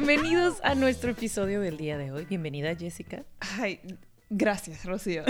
Bienvenidos a nuestro episodio del día de hoy. Bienvenida, Jessica. Ay, gracias, Rocío.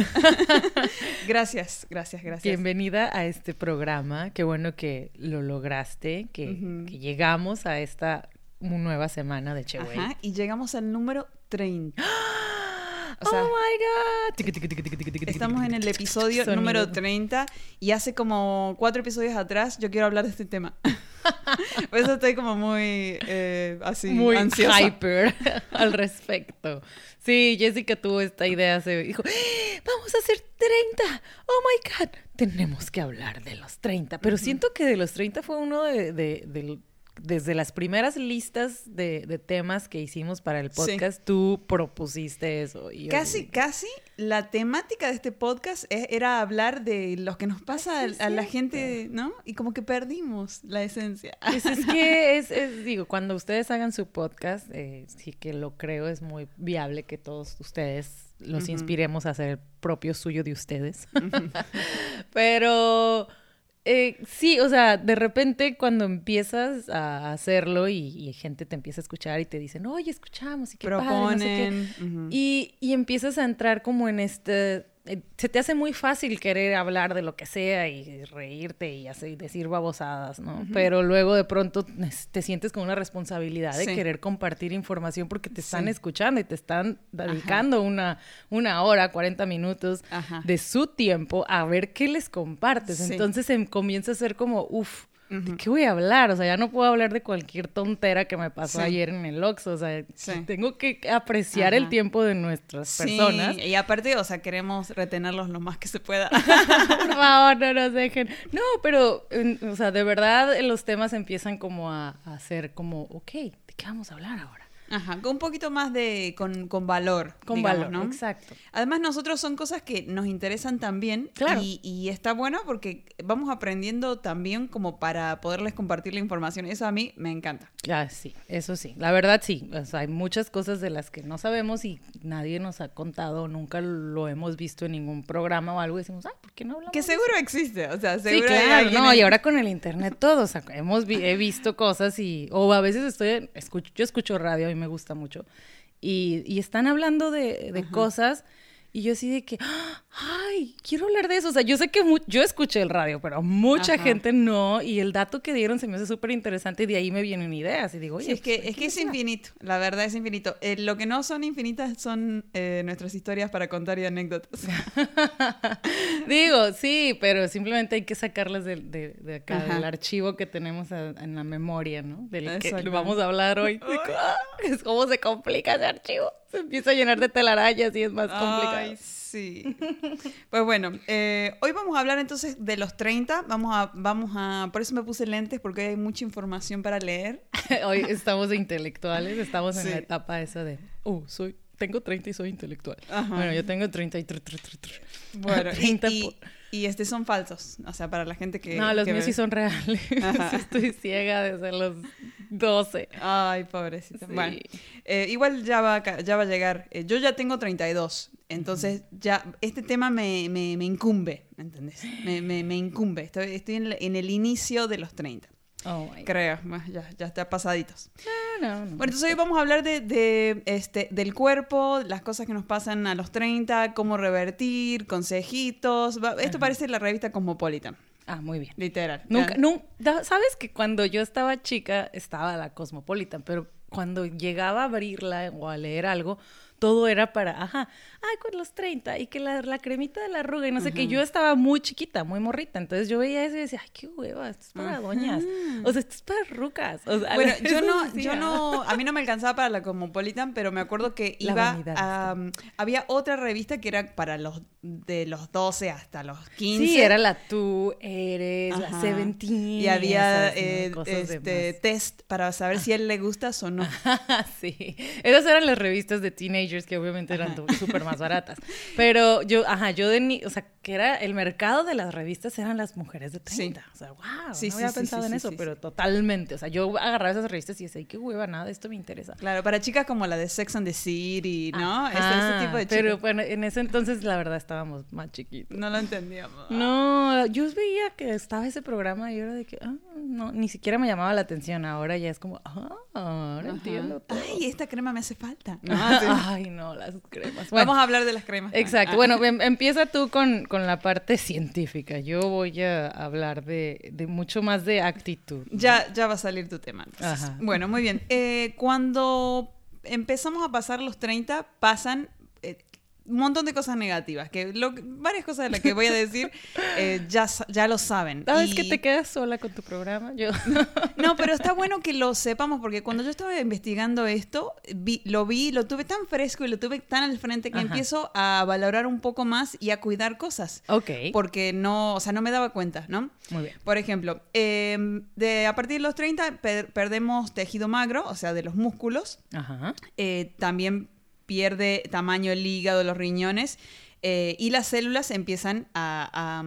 gracias, gracias, gracias. Bienvenida a este programa. Qué bueno que lo lograste, que, que llegamos a esta nueva semana de Che Ajá, y llegamos al número 30. oh my God. Estamos en el episodio número 30 y hace como cuatro episodios atrás yo quiero hablar de este tema. Por eso estoy como muy eh, así, muy ansiosa. hyper al respecto. Sí, Jessica tuvo esta idea, se dijo, ¡Ah! vamos a hacer 30. Oh my God, tenemos que hablar de los 30. Pero siento que de los 30 fue uno de, de, de desde las primeras listas de, de, temas que hicimos para el podcast, sí. tú propusiste eso. Y casi, yo... casi la temática de este podcast es, era hablar de lo que nos pasa a, a, la gente, ¿no? Y como que perdimos la esencia. Pues es que es, es, digo, cuando ustedes hagan su podcast, eh, sí que lo creo, es muy viable que todos ustedes los uh -huh. inspiremos a hacer el propio suyo de ustedes. Uh -huh. Pero eh, sí, o sea, de repente cuando empiezas a hacerlo y, y, gente te empieza a escuchar y te dicen, oye, escuchamos y qué Proponen. padre, no sé qué. Uh -huh. y, y, empiezas a entrar como en este... Eh, se te hace muy fácil querer hablar de lo que sea y reírte y, hacer, decir babosadas, ¿no? Uh -huh. Pero luego de pronto te sientes con una responsabilidad de sí. querer compartir información porque te están sí. escuchando y te están dedicando una, una hora, 40 minutos Ajá. de su tiempo a ver qué les compartes. Sí. Entonces em, comienza a ser como, uff, ¿De qué voy a hablar? O sea, ya no puedo hablar de cualquier tontera que me pasó sí. ayer en el Oxxo. O sea, sí. tengo que apreciar Ajá. el tiempo de nuestras personas. Y aparte, o sea, queremos retenerlos lo más que se pueda. Por favor, no nos dejen. No, pero, o sea, de verdad los temas empiezan como a, a ser como, ok, ¿de qué vamos a hablar ahora? Ajá, con un poquito más de, con, con valor. Con digamos, valor, ¿no? exacto. Además, nosotros son cosas que nos interesan también. Claro. Y, y, está bueno porque vamos aprendiendo también como para poderles compartir la información. Eso a mí me encanta. Ah, sí, eso sí. La verdad sí. O sea, hay muchas cosas de las que no sabemos y nadie nos ha contado, nunca lo hemos visto en ningún programa o algo. Y decimos, ay, ¿por qué no hablamos? Que seguro existe. O sea, seguro sí, claro. No, y ahora con el internet todo. O sea, hemos vi he visto cosas y... O a veces estoy... Escucho, yo escucho radio y me gusta mucho. Y, y están hablando de, de cosas y yo así de que, ay, quiero hablar de eso. O sea, yo sé que yo escuché el radio, pero mucha Ajá. gente no. Y el dato que dieron se me hace súper interesante y de ahí me vienen ideas. Y digo, oye, sí, es que, pues, es, que es infinito. La verdad es infinito. Eh, lo que no son infinitas son eh, nuestras historias para contar y anécdotas. digo, sí, pero simplemente hay que sacarlas de, de, de acá, Ajá. del archivo que tenemos a, en la memoria, ¿no? Del que vamos a hablar hoy. es cómo se complica ese archivo. Se empieza a llenar de telarañas y es más complicado. Ay, sí. Pues bueno, eh, hoy vamos a hablar entonces de los 30. Vamos a, vamos a, por eso me puse lentes, porque hoy hay mucha información para leer. hoy estamos de intelectuales, estamos en sí. la etapa esa de, uh, soy, tengo 30 y soy intelectual. Ajá. Bueno, yo tengo 30 y... Bueno, 30 y, y, y, este son falsos, o sea, para la gente que... No, los que míos ve. sí son reales. Estoy ciega desde los 12. Ay, pobrecita. Sí. Bueno, eh, igual ya va, ya va a llegar. Eh, yo ya tengo 32, entonces uh -huh. ya este tema me, me, me incumbe, ¿entendés? Me, me, me incumbe. Estoy, estoy en, en, el inicio de los 30. Oh Creo, ya, ya está pasaditos. No, no, no. Bueno, entonces hoy vamos a hablar de, de, este, del cuerpo, las cosas que nos pasan a los 30, cómo revertir, consejitos. Esto uh -huh. parece la revista Cosmopolitan. Ah, muy bien. Literal. Nunca, nunca, ¿Sabes que cuando yo estaba chica estaba la Cosmopolitan, pero cuando llegaba a abrirla o a leer algo, todo era para, ajá, ay, con los 30 y que la, la cremita de la arruga y no sé qué. Yo estaba muy chiquita, muy morrita. Entonces yo veía eso y decía, ay, qué hueva, esto es para doñas. O sea, esto es para rucas. bueno, yo no, yo no, a mí no me alcanzaba para la Cosmopolitan, pero me acuerdo que iba a, había otra revista que era para los de los 12 hasta los 15. Sí, era la Tú Eres, la Seventeen. Y había eh, este, test para saber si a él le gustas o no. sí, esas eran las revistas de teenagers que obviamente eran súper más baratas. Pero yo, ajá, yo de o sea, que era el mercado de las revistas eran las mujeres de 30. O sea, wow, no había pensado en eso, pero totalmente. O sea, yo agarraba esas revistas y decía, qué hueva, nada de esto me interesa. Claro, para chicas como la de Sex and the City, ¿no? ese, tipo de chicas. Pero bueno, en ese entonces la verdad estábamos más chiquitos. No lo entendíamos. No, yo veía que estaba ese programa y era de que, ah, no, ni siquiera me llamaba la atención. Ahora ya es como, ah, ahora entiendo todo. Ay, esta crema me hace falta. Ay, no, las cremas. Vamos a hablar de las cremas. Exacto. Ah. Bueno, em, empieza tú con, con, la parte científica. Yo voy a hablar de, de, mucho más de actitud. Ya, ya va a salir tu tema. Bueno, muy bien. Eh, cuando empezamos a pasar los 30, pasan un montón de cosas negativas, que varias cosas de las que voy a decir eh, ya, ya lo saben. ¿Sabes que te quedas sola con tu programa? Yo. no, pero está bueno que lo sepamos, porque cuando yo estaba investigando esto, lo vi, lo tuve tan fresco y lo tuve tan al frente que empiezo a valorar un poco más y a cuidar cosas. Ok. Porque no, o sea, no me daba cuenta, ¿no? Muy bien. Por ejemplo, em, de, a partir de los 30 perdemos tejido magro, o sea, de los músculos. Ajá. Eh, también pierde tamaño el hígado, los riñones. Eh, y las células empiezan a,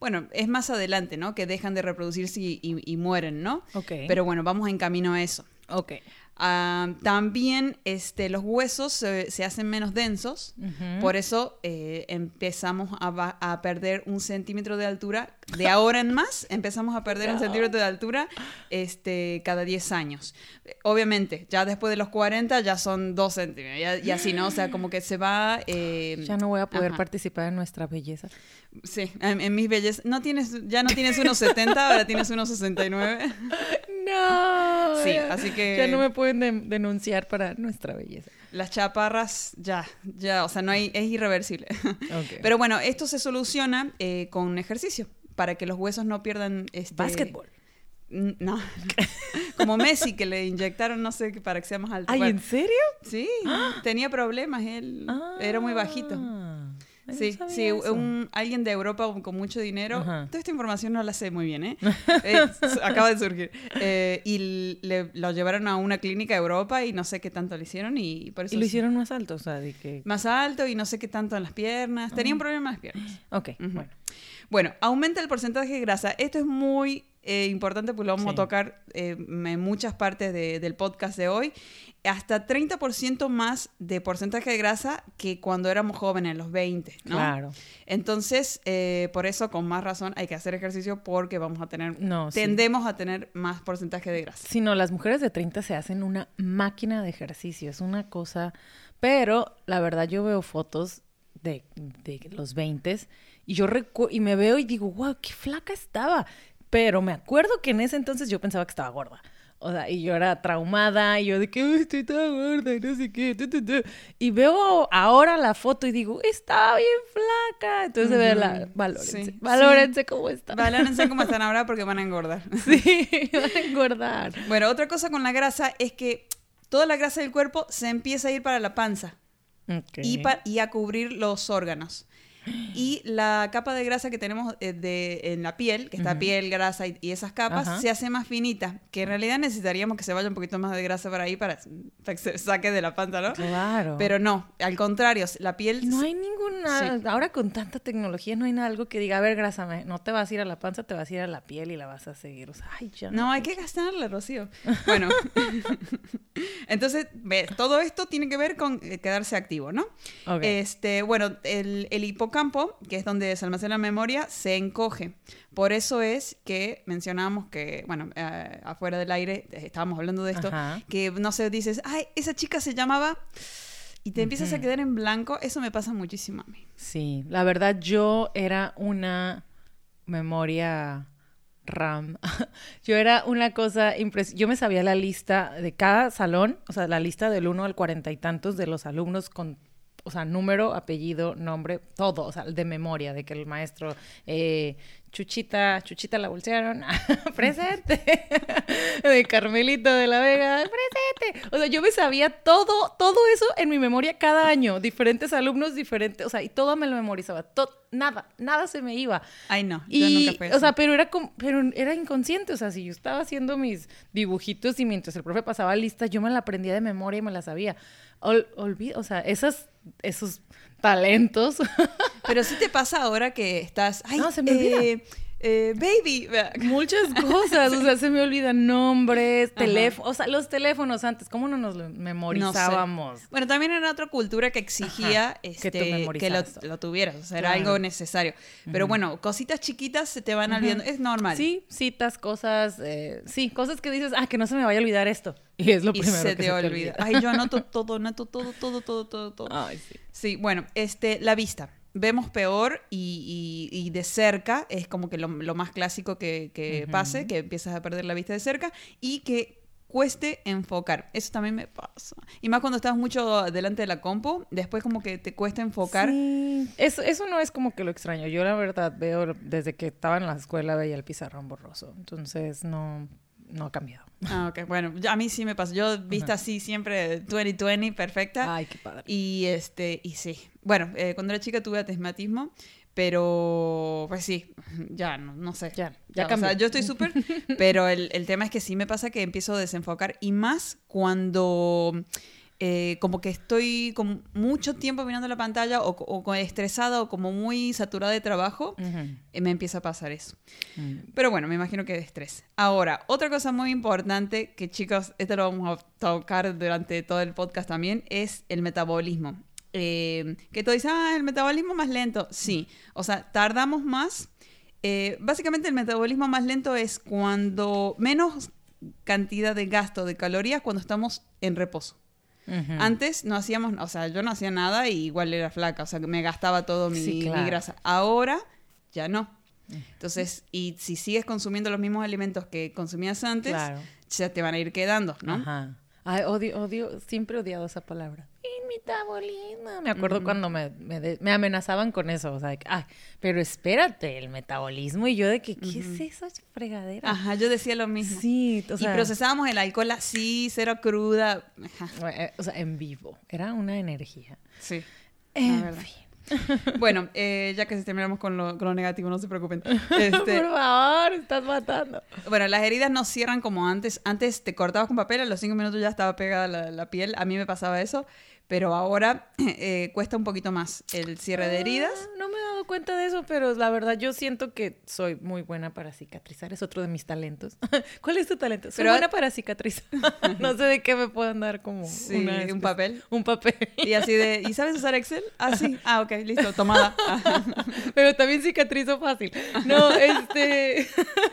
Bueno, es más adelante, ¿no? Que dejan de reproducirse y, mueren, ¿no? Ok. Pero bueno, vamos en camino a eso. Ok. Ah, también este, los huesos se, hacen menos densos, por eso eh, empezamos a, perder un centímetro de altura. De ahora en más, empezamos a perder un centímetro de altura este, cada 10 años. Obviamente, ya después de los 40 ya son 2 centímetros, y así, ¿no? O sea, como que se va... Eh, ya no voy a poder participar en nuestra belleza. Sí, en, mis bellezas. No tienes, ya no tienes unos 70, ahora tienes unos 69. No. Sí, así que... Ya no me pueden denunciar para nuestra belleza. Las chaparras, ya, ya, o sea, no hay, es irreversible. Pero bueno, esto se soluciona eh, con ejercicio, para que los huesos no pierdan... Este... Básquetbol. No, como Messi que le inyectaron, no sé, para que sea más alto. ¿Ay, en serio? Sí, tenía problemas él, era muy bajito. Ah. Sí, sí, un, alguien de Europa con mucho dinero. Toda esta información no la sé muy bien, ¿eh? eh acaba de surgir. Eh, y le, lo llevaron a una clínica de Europa y no sé qué tanto le hicieron y por eso... Y lo hicieron más alto, o sea, de que... Más alto y no sé qué tanto en las piernas. Tenía un problema en las piernas. Ok, bueno. Bueno, aumenta el porcentaje de grasa. Esto es muy eh, importante porque lo vamos a tocar en muchas partes del podcast de hoy hasta 30% más de porcentaje de grasa que cuando éramos jóvenes, los 20, ¿no? Claro. Entonces, eh, por eso, con más razón, hay que hacer ejercicio porque vamos a tener, tendemos a tener más porcentaje de grasa. Si no, las mujeres de 30 se hacen una máquina de ejercicio, es una cosa, pero la verdad yo veo fotos de, de los 20 y yo y me veo y digo, wow, qué flaca estaba. Pero me acuerdo que en ese entonces yo pensaba que estaba gorda. O sea, y yo era traumada, y yo de que estoy tan gorda y no sé qué. Y veo ahora la foto y digo, está bien flaca. Entonces se ve la. Valórense. valórense cómo están. Valórense cómo están ahora porque van a engordar. Sí, van a engordar. Bueno, otra cosa con la grasa es que toda la grasa del cuerpo se empieza a ir para la panza. Y, y a cubrir los órganos. Y la capa de grasa que tenemos eh, de, en la piel, que está piel, grasa y, esas capas, se hace más finita. Que en realidad necesitaríamos que se vaya un poquito más de grasa por ahí para, que se saque de la panza, ¿no? Claro. Pero no, al contrario, la piel. No hay ninguna. Ahora con tanta tecnología no hay nada algo que diga, a ver, grasa, no te vas a ir a la panza, te vas a ir a la piel y la vas a seguir. O sea, ay, ya no, hay que gastarla, Rocío. Bueno. Entonces, ves, todo esto tiene que ver con eh, quedarse activo, ¿no? Este, bueno, el, el campo, que es donde se almacena la memoria, se encoge. Por eso es que mencionamos que, bueno, eh, afuera del aire eh, estábamos hablando de esto, que no sé, dices, ay, esa chica se llamaba y te empiezas a quedar en blanco, eso me pasa muchísimo a mí. Sí, la verdad yo era una memoria RAM. Yo era una cosa impresionante. Yo me sabía la lista de cada salón, o sea, la lista del 1 al cuarenta y tantos de los alumnos con o sea, número, apellido, nombre, todo, o sea, de memoria, de que el maestro, eh, Chuchita, Chuchita la bolsearon, presente, de Carmelito de la Vega, presente. O sea, yo me sabía todo, todo eso en mi memoria cada año, diferentes alumnos, diferentes, o sea, y todo me lo memorizaba, todo, nada, nada se me iba. Ay, no, yo nunca fui O sea, pero era, pero era inconsciente, o sea, si yo estaba haciendo mis dibujitos y mientras el profe pasaba lista, yo me la aprendía de memoria y me la sabía. olvido, o sea, esas esos talentos. Pero sí te pasa ahora que estás, ay, no, se me olvida. Eh, baby. Muchas cosas, o sea, se me olvidan nombres, teléfonos, o sea, los teléfonos antes, ¿cómo no nos memorizábamos? Bueno, también era otra cultura que exigía este, que, lo, tuvieras, o sea, era algo necesario. Pero bueno, cositas chiquitas se te van olvidando, es normal. Sí, citas, cosas, eh, sí, cosas que dices, ah, que no se me vaya a olvidar esto. Y es lo primero se que te se olvida. Ay, yo anoto todo, anoto todo, todo, todo, todo, todo. Ay, sí. Sí, bueno, este, la vista vemos peor y, de cerca es como que lo, más clásico que, pase, que empiezas a perder la vista de cerca y que cueste enfocar. Eso también me pasa. Y más cuando estás mucho delante de la compu, después como que te cuesta enfocar. Eso, eso no es como que lo extraño. Yo la verdad veo desde que estaba en la escuela veía el pizarrón borroso. Entonces no, no ha cambiado. Ah, ok. Bueno, a mí sí me pasa. Yo vista así siempre 2020, perfecta. Ay, qué padre. Y, este, y sí. Bueno, eh, cuando era chica tuve atismatismo, pero pues sí, ya no, no sé. Ya, ya, O sea, yo estoy súper, pero el, el tema es que sí me pasa que empiezo a desenfocar y más cuando eh, como que estoy con mucho tiempo mirando la pantalla o, o estresada o como muy saturada de trabajo, eh, me empieza a pasar eso. Mm. Pero bueno, me imagino que de estrés. Ahora, otra cosa muy importante que chicos, esto lo vamos a tocar durante todo el podcast también, es el metabolismo. Eh, que tú dices, ah, el metabolismo más lento. Sí, o sea, tardamos más. básicamente el metabolismo más lento es cuando menos cantidad de gasto de calorías cuando estamos en reposo. Antes no hacíamos, o sea, yo no hacía nada y igual era flaca, o sea, que me gastaba todo mi, grasa. Ahora ya no. Entonces, y si sigues consumiendo los mismos alimentos que consumías antes, ya te van a ir quedando, ¿no? Ajá. Ay, odio, odio, siempre he odiado esa palabra metabolismo. Me acuerdo cuando me, me, amenazaban con eso, o sea, ay, pero espérate, el metabolismo. Y yo de que, ¿qué es eso, fregadera? Ajá, yo decía lo mismo. Sí, o sea, Y procesábamos el alcohol así, cero cruda. Eh, o sea, en vivo. Era una energía. Sí. En fin. bueno, eh, ya que terminamos con lo, con lo, negativo, no se preocupen. Este, Por favor, estás matando. Bueno, las heridas no cierran como antes. Antes te cortabas con papel, a los cinco minutos ya estaba pegada la, la piel. A mí me pasaba eso pero ahora eh, cuesta un poquito más el cierre de heridas. Ah, no me he dado cuenta de eso, pero la verdad yo siento que soy muy buena para cicatrizar, es otro de mis talentos. ¿Cuál es tu talento? Soy buena para cicatrizar. no sé de qué me pueden dar como sí, un papel. Un papel. y así de, ¿y sabes usar Excel? Ah, sí. Ah, ok, listo, tomada. pero también cicatrizo fácil. No, este,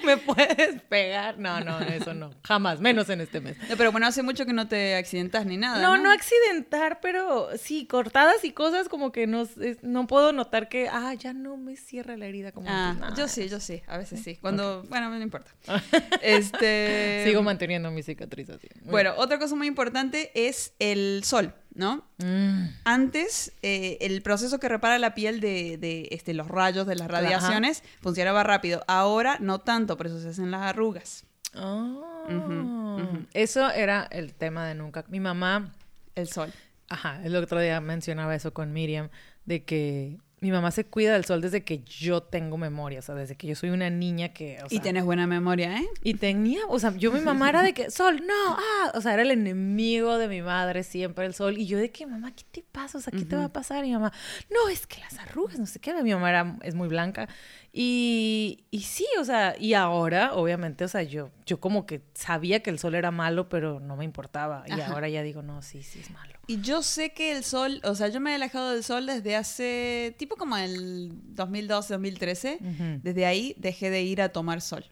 ¿me puedes pegar? No, no, eso no, jamás, menos en este mes. pero bueno, hace mucho que no te accidentas ni nada. No, no, no accidentar, pero sí, cortadas y cosas como que no, no puedo notar que, ah, ya no me cierra la herida como ah, Yo sí, yo sí, a veces sí. Cuando, bueno, no importa. este... Sigo manteniendo mi cicatriz así. bueno, otra cosa muy importante es el sol. ¿no? Mm. Antes, eh, el proceso que repara la piel de, de este, los rayos de las radiaciones funcionaba rápido. Ahora no tanto, por eso se hacen las arrugas. Oh. Eso era el tema de nunca. Mi mamá. El sol. Ajá, el otro día mencionaba eso con Miriam, de que mi mamá se cuida del sol desde que yo tengo memoria, o sea, desde que yo soy una niña que... y tienes buena memoria, ¿eh? Y tenía, o sea, yo mi mamá era de que, sol, no, ah, o sea, era el enemigo de mi madre siempre el sol. Y yo de que, mamá, ¿qué te pasa? O sea, ¿qué te va a pasar? Y mi mamá, no, es que las arrugas, no sé qué. Mi mamá era, es muy blanca. Y, y sí, o sea, y ahora, obviamente, o sea, yo, yo como que sabía que el sol era malo, pero no me importaba. Y ahora ya digo, no, sí, sí es malo. Y yo sé que el sol, o sea, yo me he alejado del sol desde hace, tipo como el 2012, 2013. Desde ahí dejé de ir a tomar sol.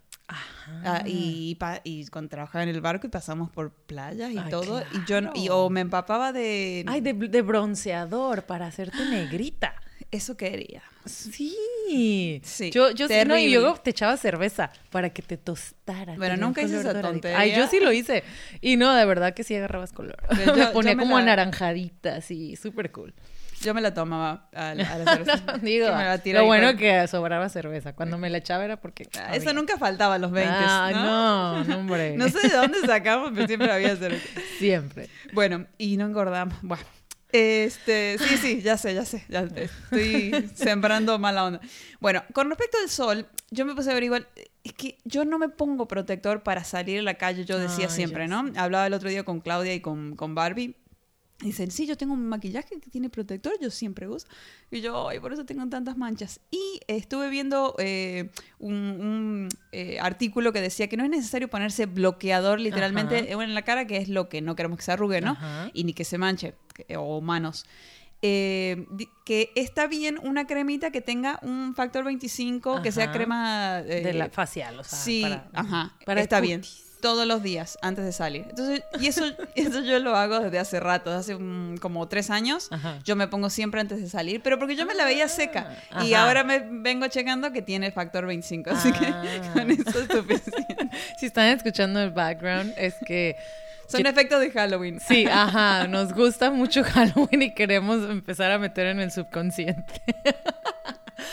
Ah, y, y, cuando trabajaba en el barco y pasamos por playas y todo. Y yo y, o me empapaba de. Ay, de, de bronceador para hacerte negrita. Eso quería. Sí. Sí. Yo, yo sí, no, y yo te echaba cerveza para que te tostara. Bueno, nunca hice esa tontería. Ay, yo sí lo hice. Y no, de verdad que sí agarrabas color. me ponía como anaranjadita, así, súper cool. Yo me la tomaba a, la cerveza. digo, lo bueno que sobraba cerveza. Cuando me la echaba era porque... Ah, eso nunca faltaba a los 20, ah, ¿no? no, hombre. no sé de dónde sacamos, pero siempre había cerveza. Siempre. Bueno, y no engordamos. Bueno, este, sí, sí, ya sé, ya sé, ya estoy sembrando mala onda. Bueno, con respecto al sol, yo me puse a averiguar, es que yo no me pongo protector para salir a la calle, yo decía siempre, ¿no? Hablaba el otro día con Claudia y con, con Barbie Dicen, sí, yo tengo un maquillaje que tiene protector, yo siempre uso. Y yo, ay, por eso tengo tantas manchas. Y estuve viendo eh, un, eh, artículo que decía que no es necesario ponerse bloqueador literalmente en la cara, que es lo que no queremos que se arrugue, ¿no? Y ni que se manche, o manos. Eh, que está bien una cremita que tenga un factor 25, que sea crema... de la facial, o sea. Sí, ajá, para está bien todos los días antes de salir. Entonces, y eso, eso yo lo hago desde hace rato, hace como tres años. Yo me pongo siempre antes de salir, pero porque yo me la veía seca. Y ahora me vengo checando que tiene factor 25, así que ah. con eso es suficiente. Si están escuchando el background, es que... Son efectos de Halloween. Sí, ajá, nos gusta mucho Halloween y queremos empezar a meter en el subconsciente.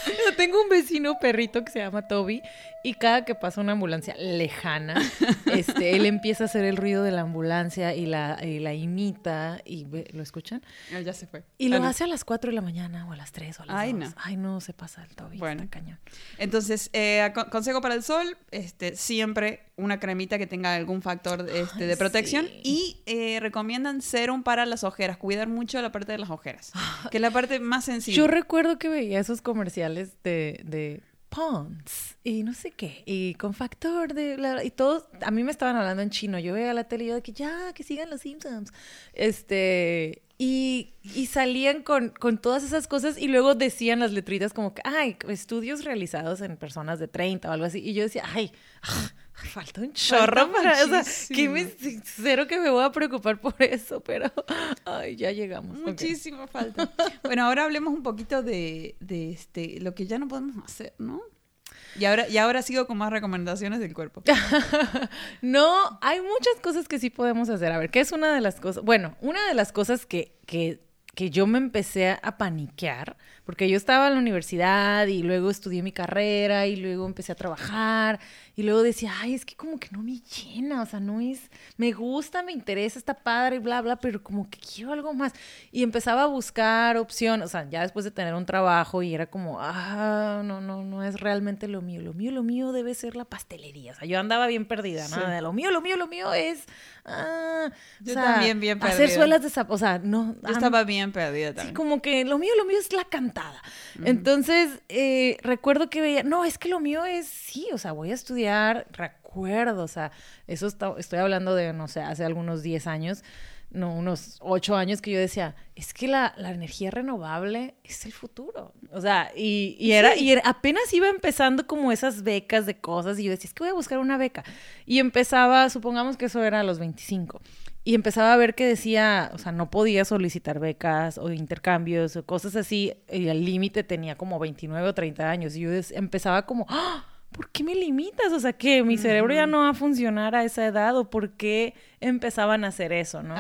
Yo tengo un vecino perrito que se llama Toby y cada que pasa una ambulancia lejana, este, él empieza a hacer el ruido de la ambulancia y la, la imita y ¿lo escuchan? ya se fue. Y lo hace a las 4 de la mañana o a las 3 o a las Ay, No. Ay, no, se pasa el Toby. Bueno, cañón. Entonces, eh, consejo para el sol, este, siempre una cremita que tenga algún factor este, de protección y eh, recomiendan serum para las ojeras, cuidar mucho la parte de las ojeras, que es la parte más sensible. Yo recuerdo que veía esos comerciales de, de Pons y no sé qué, y con factor de... y todos, a mí me estaban hablando en chino, yo veía la tele y yo de que ya, que sigan los Simpsons. Este, y, y salían con, con, todas esas cosas y luego decían las letritas como que, ay, estudios realizados en personas de 30 o algo así. Y yo decía, ay, falta un chorro para eso. Que me, cero que me voy a preocupar por eso, pero ay, ya llegamos. Muchísimo falta. bueno, ahora hablemos un poquito de, de este, lo que ya no podemos hacer, ¿no? Y ahora, y ahora sigo con más recomendaciones del cuerpo. no, hay muchas cosas que sí podemos hacer. A ver, ¿qué es una de las cosas? Bueno, una de las cosas que, que, que yo me empecé a paniquear porque yo estaba en la universidad y luego estudié mi carrera y luego empecé a trabajar y luego decía, ay, es que como que no me llena, o sea, no es, me gusta, me interesa, está padre bla, bla, pero como que quiero algo más. Y empezaba a buscar opciones, o sea, ya después de tener un trabajo y era como, ah, no, no, no es realmente lo mío, lo mío, lo mío debe ser la pastelería, o sea, yo andaba bien perdida, ¿no? De lo mío, lo mío, lo mío es, ah, yo también bien perdida. Hacer suelas de o sea, no. Yo estaba bien perdida también. Sí, como que lo mío, lo mío es la cantada entonces, eh, recuerdo que veía, no, es que lo mío es, sí, o sea, voy a estudiar, recuerdo, o sea, eso estoy hablando de, no sé, hace algunos 10 años, no, unos 8 años que yo decía, es que la, energía renovable es el futuro. O sea, y, era, y apenas iba empezando como esas becas de cosas y yo decía, es que voy a buscar una beca. Y empezaba, supongamos que eso era a los 25 y empezaba a ver que decía, o sea, no podía solicitar becas o intercambios o cosas así, y el límite tenía como 29 o 30 años. Y yo empezaba como, ¡Ah! ¿Por qué me limitas? O sea, que mi cerebro ya no va a funcionar a esa edad o por qué empezaban a hacer eso, ¿no?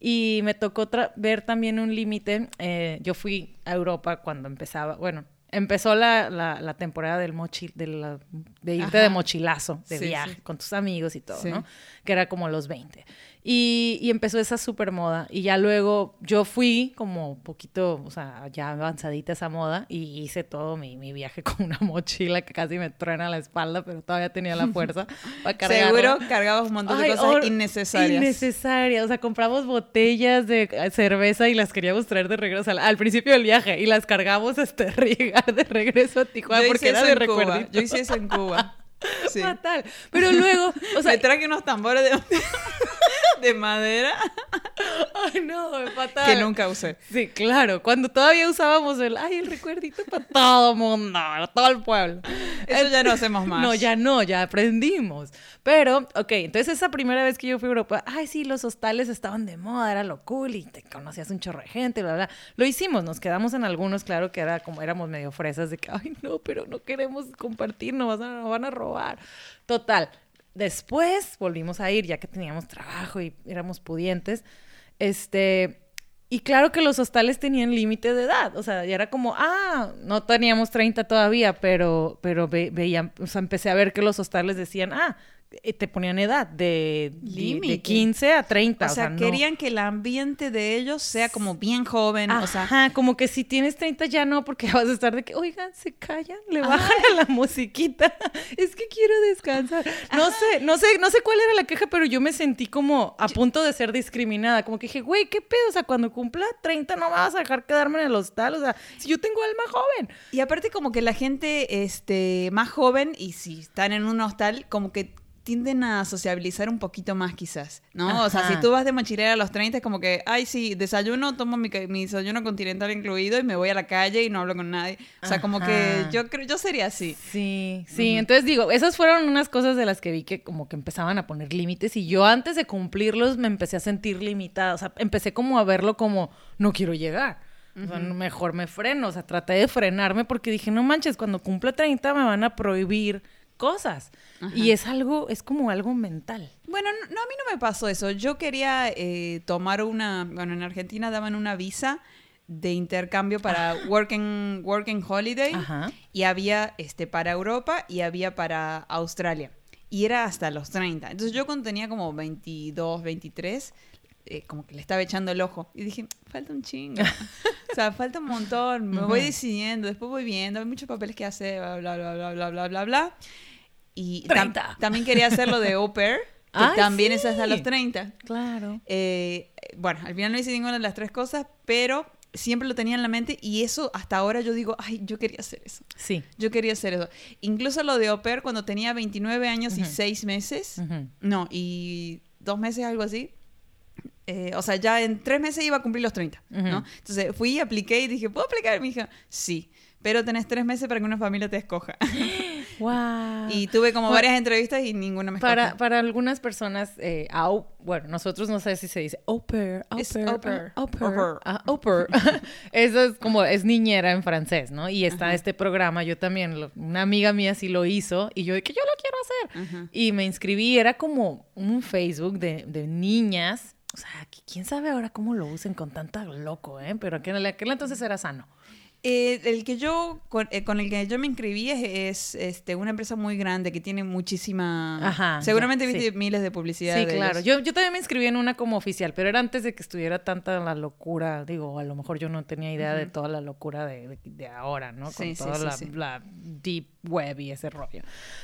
Y me tocó ver también un límite. Eh, yo fui a Europa cuando empezaba, bueno, empezó la, la, temporada del mochil, de, de irte de mochilazo, de viaje, con tus amigos y todo, ¿no? Que era como los 20. Y, y, empezó esa super moda. Y ya luego yo fui como poquito, o sea, ya avanzadita esa moda y hice todo mi, mi viaje con una mochila que casi me truena la espalda, pero todavía tenía la fuerza para cargar. Seguro cargabas un montón de cosas innecesarias. Innecesarias. O sea, compramos botellas de cerveza y las queríamos traer de regreso al, principio del viaje y las cargamos este, llegar de regreso a Tijuana porque era de recuerdo. Yo hice eso en Cuba. Sí. Fatal. Pero luego, o sea, me traje unos tambores de de madera. Ay, no, fatal. Que nunca usé. Sí, claro. Cuando todavía usábamos el, ay, el recuerdito para todo el mundo, para todo el pueblo. Eso ya no hacemos más. No, ya no, ya aprendimos. Pero, ok, entonces esa primera vez que yo fui a Europa, ay, sí, los hostales estaban de moda, era lo cool y te conocías un chorro de gente, bla, bla. Lo hicimos, nos quedamos en algunos, claro que era como éramos medio fresas de que, ay, no, pero no queremos compartir, nos van a, nos van a robar. Total. Después volvimos a ir, ya que teníamos trabajo y éramos pudientes. Este, y claro que los hostales tenían límite de edad, o sea, ya era como, ah, no teníamos 30 todavía, pero, pero veían, o sea, empecé a ver que los hostales decían, ah, te ponían edad de, de, 15 a 30. O, sea, querían que el ambiente de ellos sea como bien joven. o sea, como que si tienes 30 ya no, porque vas a estar de que, oigan, se callan, le bajan a la musiquita. es que quiero descansar. No sé, no sé, no sé cuál era la queja, pero yo me sentí como a punto de ser discriminada. Como que dije, güey, ¿qué pedo? O sea, cuando cumpla 30 no me vas a dejar quedarme en el hostal. O sea, si yo tengo alma joven. Y aparte como que la gente este, más joven, y si están en un hostal, como que tienden a sociabilizar un poquito más quizás, ¿no? O sea, si tú vas de mochilera a los 30 es como que, ay, sí, desayuno, tomo mi, desayuno continental incluido y me voy a la calle y no hablo con nadie. O sea, como que yo creo, yo sería así. Sí, sí. Entonces digo, esas fueron unas cosas de las que vi que como que empezaban a poner límites y yo antes de cumplirlos me empecé a sentir limitada. O sea, empecé como a verlo como, no quiero llegar. O sea, mejor me freno. O sea, traté de frenarme porque dije, no manches, cuando cumpla 30 me van a prohibir cosas. Y es algo, es como algo mental. Bueno, no, a mí no me pasó eso. Yo quería eh, tomar una, bueno, en Argentina daban una visa de intercambio para working, working holiday y había este para Europa y había para Australia. Y era hasta los 30. Entonces yo cuando tenía como 22, 23, eh, como que le estaba echando el ojo. Y dije, falta un chingo. o sea, falta un montón. Me voy decidiendo, después voy viendo, hay muchos papeles que hacer, bla, bla, bla, bla, bla, bla, bla. Y también quería hacerlo de au pair, que también es hasta los 30. Claro. Eh, bueno, al final no hice ninguna de las tres cosas, pero siempre lo tenía en la mente y eso hasta ahora yo digo, ay, yo quería hacer eso. Sí. Yo quería hacer eso. Incluso lo de au pair cuando tenía 29 años y 6 meses, no, y dos meses, algo así. Eh, o sea, ya en tres meses iba a cumplir los 30, ¿no? Entonces fui, apliqué y dije, ¿puedo aplicar? mi hija, sí pero tenés tres meses para que una familia te escoja. Wow. y tuve como varias entrevistas y ninguna me para, Para algunas personas, eh, bueno, nosotros no sé si se dice au pair, au pair, au pair, au pair. Eso es como, es niñera en francés, ¿no? Y está este programa, yo también, una amiga mía sí lo hizo y yo que yo lo quiero hacer. Y me inscribí, era como un Facebook de, de niñas o sea, quién sabe ahora cómo lo usen con tanta loco, ¿eh? Pero en aquel entonces era sano. Eh, el que yo eh, con, el que yo me inscribí es, este una empresa muy grande que tiene muchísima Ajá, seguramente viste miles de publicidad sí claro. yo, yo también me inscribí en una como oficial pero era antes de que estuviera tanta la locura digo a lo mejor yo no tenía idea de toda la locura de, de, ahora no con toda la, la, deep web y ese rollo.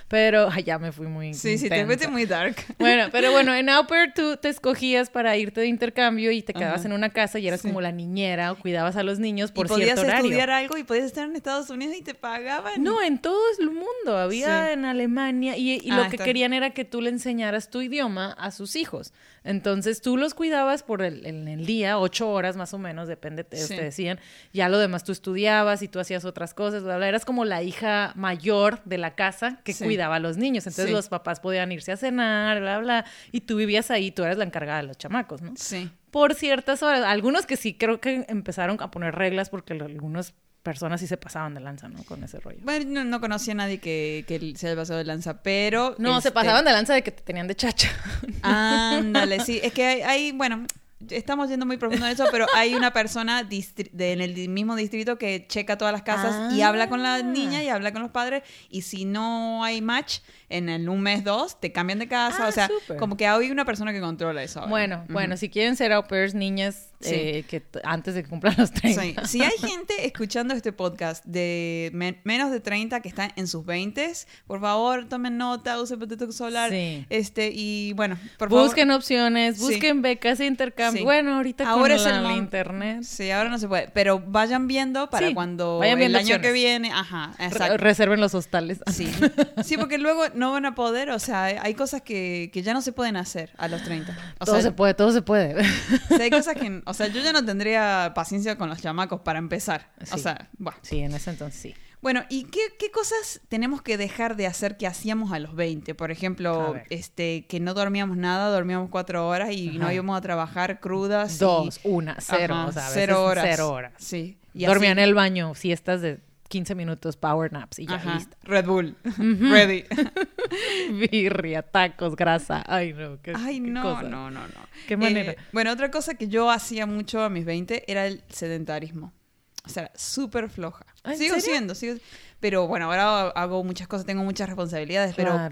Pero allá me fui muy sí sí te fuiste muy dark. Bueno pero bueno en Auper tú te escogías para irte de intercambio y te quedabas en una casa y eras como la niñera o cuidabas a los niños por cierto horario. algo y podías estar en Estados Unidos y te pagaban. No, en todo el mundo. Había en Alemania y, lo ah, que querían era que tú le enseñaras tu idioma a sus hijos. Entonces tú los cuidabas por el, el, día, ocho horas más o menos, depende, te, decían. Ya lo demás tú estudiabas y tú hacías otras cosas, bla, bla. Eras como la hija mayor de la casa que cuidaba a los niños. Entonces los papás podían irse a cenar, bla, bla. Y tú vivías ahí, tú eras la encargada de los chamacos, ¿no? Sí. Por ciertas horas. Algunos que sí creo que empezaron a poner reglas porque algunos personas sí se pasaban de lanza, ¿no? Con ese rollo. Bueno, no, conocía a nadie que, que, se haya pasado de lanza, pero... No, se este pasaban de lanza de que te tenían de chacha. Ándale, sí. Es que hay, bueno, estamos yendo muy profundo en eso, pero hay una persona en el mismo distrito que checa todas las casas y habla con la niña y habla con los padres y si no hay match en el un mes dos te cambian de casa, o ah, sea, como que hay una persona que controla eso. Bueno, bueno, si quieren ser au pairs, niñas, eh, que antes de que cumplan los 30. Si hay gente escuchando este podcast de menos de 30 que están en sus 20, por favor, tomen nota, usen protector solar. Este, y bueno, por busquen opciones, busquen becas de intercambio. Bueno, ahorita ahora con es el internet. Sí, ahora no se puede, pero vayan viendo para cuando el año que viene, ajá, reserven los hostales. Sí. sí, porque luego no van a poder, o sea, hay cosas que, que ya no se pueden hacer a los 30. todo se puede, todo se puede. hay cosas que, o sea, yo ya no tendría paciencia con los chamacos para empezar. O sea, bueno. Sí, en ese entonces sí. Bueno, ¿y qué, qué, cosas tenemos que dejar de hacer que hacíamos a los 20? Por ejemplo, este, que no dormíamos nada, dormíamos cuatro horas y no íbamos a trabajar crudas. Dos, una, cero, o sea, cero horas. Cero horas. Sí. Y Dormía en el baño, siestas de 15 minutos, power naps y ya listo. Red Bull, ready. Birria, tacos, grasa. Ay, no. Qué, Ay, no, no, no, no. Qué manera. Eh, bueno, otra cosa que yo hacía mucho a mis 20 era el sedentarismo. O sea, súper floja. sigo siendo, sigo... Pero bueno, ahora hago muchas cosas, tengo muchas responsabilidades, pero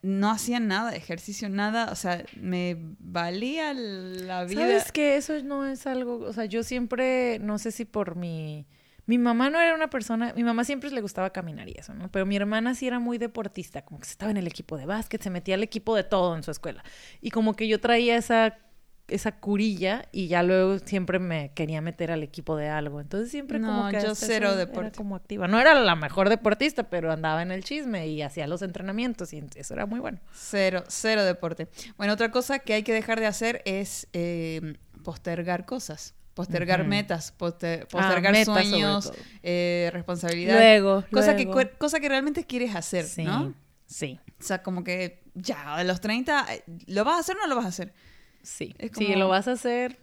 no hacía nada de ejercicio, nada, o sea, me valía la vida. ¿Sabes que Eso no es algo, o sea, yo siempre, no sé si por mi... Mi mamá no era una persona, mi mamá siempre le gustaba caminar y eso, ¿no? Pero mi hermana sí era muy deportista, como que estaba en el equipo de básquet, se metía al equipo de todo en su escuela. Y como que yo traía esa esa curilla y ya luego siempre me quería meter al equipo de algo. Entonces siempre como que yo cero deporte. como activa. No era la mejor deportista, pero andaba en el chisme y hacía los entrenamientos y eso era muy bueno. Cero, cero deporte. Bueno, otra cosa que hay que dejar de hacer es eh, postergar cosas. Postergar metas, ah, postergar sueños, eh, responsabilidades. Luego, cosa Que, cosa que realmente quieres hacer, ¿no? Sí. O sea, como que ya, de los 30, eh, ¿lo vas a hacer o no lo vas a hacer? Sí. Sí, lo vas a hacer.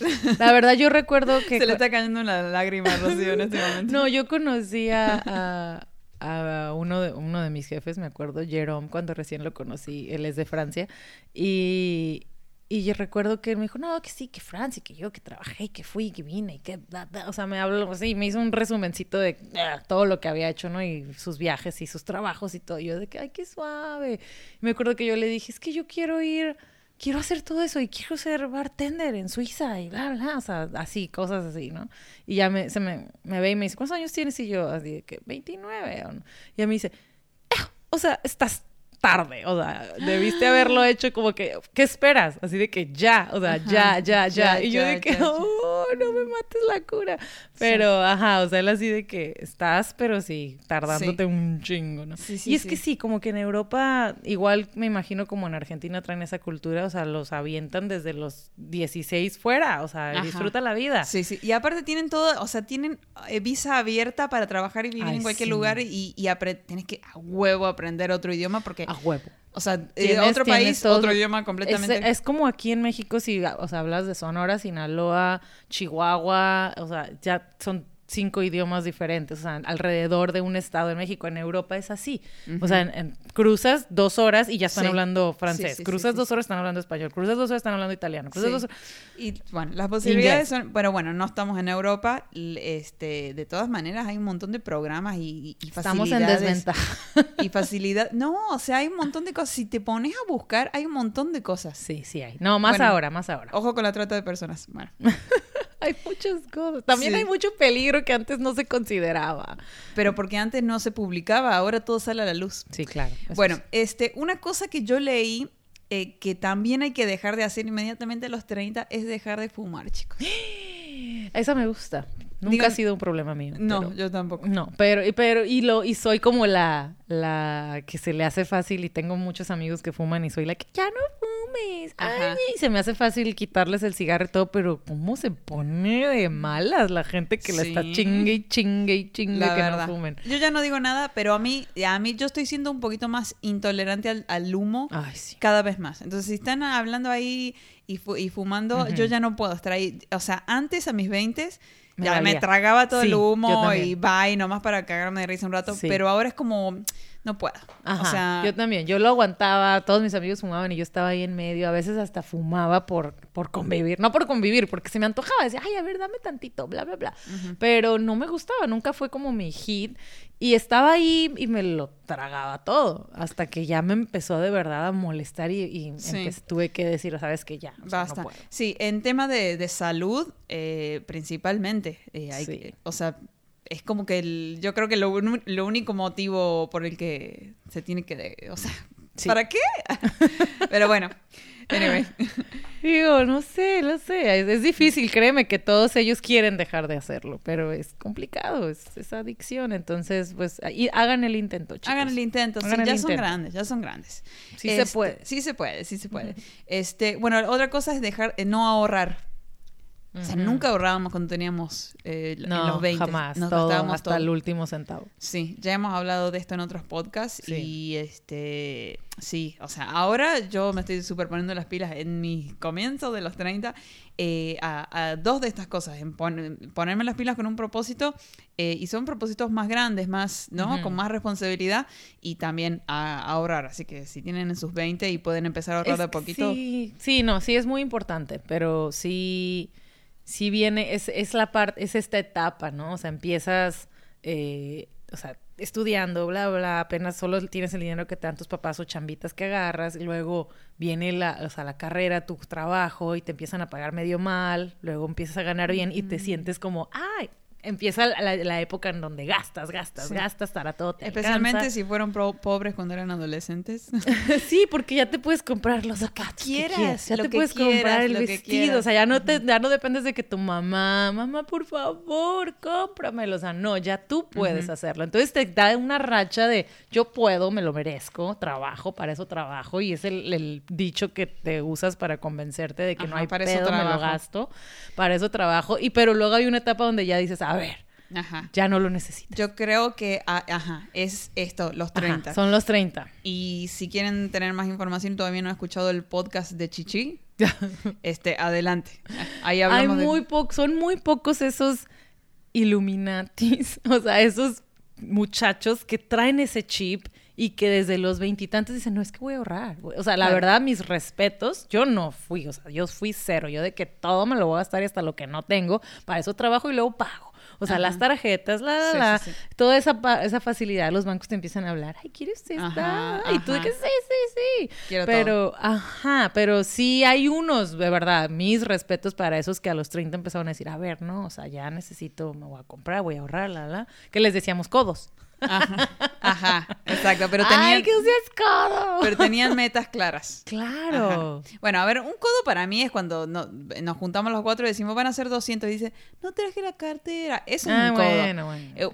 La verdad, yo recuerdo que. Se le está cayendo una lágrima a Rocío en este momento. No, yo conocí a, a, uno, de, uno de mis jefes, me acuerdo, Jerome, cuando recién lo conocí. Él es de Francia. Y, y yo recuerdo que él me dijo, no, que sí, que Francia, que yo, que trabajé, que fui, que vine, y que... O sea, me habló así, me hizo un resumencito de ah, todo lo que había hecho, ¿no? Y sus viajes y sus trabajos y todo. Y yo de que, ay, qué suave. Y me acuerdo que yo le dije, es que yo quiero ir quiero hacer todo eso y quiero ser bartender en Suiza y bla, bla, o sea, así, cosas así, ¿no? Y ya me, se me, me ve y me dice, ¿cuántos años tienes? Y yo, así de que, 29, ¿o no? Y a mí dice, eh, o sea, estás tarde, o sea, debiste haberlo hecho como que, ¿qué esperas? Así de que ya, o sea, ya, ya, ya, Y yo de que, oh, no me mates la cura. Pero, ajá, o sea, él así de que estás, pero sí, tardándote un chingo, ¿no? y es que sí, como que en Europa, igual me imagino como en Argentina traen esa cultura, o sea, los avientan desde los 16 fuera, o sea, disfruta la vida. Sí, sí. Y aparte tienen todo, o sea, tienen eh, visa abierta para trabajar y vivir en cualquier lugar y, y tienes que a huevo aprender otro idioma porque a huevo. O sea, eh, otro país, otro idioma completamente. Es, como aquí en México, si o sea, hablas de Sonora, Sinaloa, Chihuahua, o sea, ya son cinco idiomas diferentes, o sea, alrededor de un estado en México. En Europa es así. O sea, en, cruzas dos horas y ya están hablando francés. cruzas dos horas están hablando español. Cruzas dos horas están hablando italiano. Cruzas dos horas... Y bueno, las posibilidades son, pero bueno, no estamos en Europa. Este, de todas maneras, hay un montón de programas y, y, facilidades. Estamos en desventaja. y facilidad. No, o sea, hay un montón de cosas. Si te pones a buscar, hay un montón de cosas. Sí, sí hay. No, más ahora, más ahora. Ojo con la trata de personas. Bueno. hay muchas cosas. También hay mucho peligro que antes no se consideraba. Pero porque antes no se publicaba, ahora todo sale a la luz. Sí, claro. Bueno, este, una cosa que yo leí eh, que también hay que dejar de hacer inmediatamente a los 30 es dejar de fumar, chicos. Esa me gusta. Nunca ha sido un problema mío. No, yo tampoco. No, pero, pero, y lo, y soy como la, la que se le hace fácil, y tengo muchos amigos que fuman, y soy la que ya no fumes. Ay, y se me hace fácil quitarles el cigarro y todo, pero cómo se pone de malas la gente que le está chingue y chingue y chingue que no fumen. Yo ya no digo nada, pero a mí, a mí yo estoy siendo un poquito más intolerante al, humo cada vez más. Entonces, si están hablando ahí y, fumando, yo ya no puedo estar ahí. O sea, antes a mis 20 ya me tragaba todo el humo y bye, nomás para cagarme de risa un rato. Pero ahora es como, no puedo. o sea, yo también. Yo lo aguantaba, todos mis amigos fumaban y yo estaba ahí en medio. A veces hasta fumaba por, por convivir. No por convivir, porque se me antojaba. Decía, ay, a ver, dame tantito, bla, bla, bla. Pero no me gustaba, nunca fue como mi hit. Y estaba ahí y me lo tragaba todo. Hasta que ya me empezó de verdad a molestar y, tuve que decir, sabes que ya. Basta. Sí, en tema de, salud, eh, principalmente. Eh, hay, O sea, es como que el, yo creo que lo, lo, único motivo por el que se tiene que... O sea, ¿para qué? Pero bueno, anyway. Digo, no sé, no sé. Es, difícil, créeme que todos ellos quieren dejar de hacerlo, pero es complicado, es, adicción. Entonces, pues, hagan el intento, chicos. Hagan el intento, sí, ya son grandes, ya son grandes. Sí se este, puede. Sí se puede, sí se puede. Este, bueno, otra cosa es dejar, eh, no ahorrar. O sea, nunca ahorrábamos cuando teníamos eh, no, los 20. jamás. Nos todo, hasta el último centavo. Sí, ya hemos hablado de esto en otros podcasts y este, sí, o sea, ahora yo me estoy super poniendo las pilas en mi comienzo de los 30 eh, a, dos de estas cosas, en ponerme las pilas con un propósito eh, y son propósitos más grandes, más, ¿no? Con más responsabilidad y también a, ahorrar. Así que si tienen en sus 20 y pueden empezar a ahorrar de poquito. Sí, sí, no, sí es muy importante, pero sí si viene, es, es la parte, es esta etapa, ¿no? O sea, empiezas, eh, o sea, estudiando, bla, bla, apenas solo tienes el dinero que te dan tus papás o chambitas que agarras, y luego viene la, o sea, la carrera, tu trabajo, y te empiezan a pagar medio mal, luego empiezas a ganar bien y te sientes como, ay, empieza la, época en donde gastas, gastas, gastas para todo. Especialmente si fueron pobres cuando eran adolescentes. sí, porque ya te puedes comprar los zapatos que quieras, ya te puedes comprar el vestido, o sea, ya no te, ya no dependes de que tu mamá, mamá, por favor, cómpramelo, o sea, no, ya tú puedes hacerlo. Entonces te da una racha de yo puedo, me lo merezco, trabajo, para eso trabajo y es el, dicho que te usas para convencerte de que no hay para pedo, me lo gasto, para eso trabajo y pero luego hay una etapa donde ya dices, a ver, ya no lo necesito. Yo creo que, ah, ajá, es esto, los 30. son los 30. Y si quieren tener más información, todavía no he escuchado el podcast de Chichi. este, adelante. Ahí hablamos Hay muy son muy pocos esos Illuminatis, o sea, esos muchachos que traen ese chip y que desde los veintitantes dicen, no, es que voy a ahorrar. O sea, la verdad, mis respetos, yo no fui, o sea, yo fui cero, yo de que todo me lo voy a gastar y hasta lo que no tengo, para eso trabajo y luego pago. O sea, las tarjetas, la, la, toda esa, esa facilidad, los bancos te empiezan a hablar, ay, ¿quieres esta? y tú de que sí, sí, sí. Quiero pero, ajá, pero sí hay unos, de verdad, mis respetos para esos que a los 30 empezaron a decir, a ver, no, o sea, ya necesito, me voy a comprar, voy a ahorrar, la, la, que les decíamos codos. Ajá, ajá, exacto. Pero tenían, ¡Ay, que codo! Pero tenían metas claras. Claro. Bueno, a ver, un codo para mí es cuando nos juntamos los cuatro y decimos, van a ser 200. Y dice, no traje la cartera. Eso es ah, un codo. Bueno, bueno. Eh,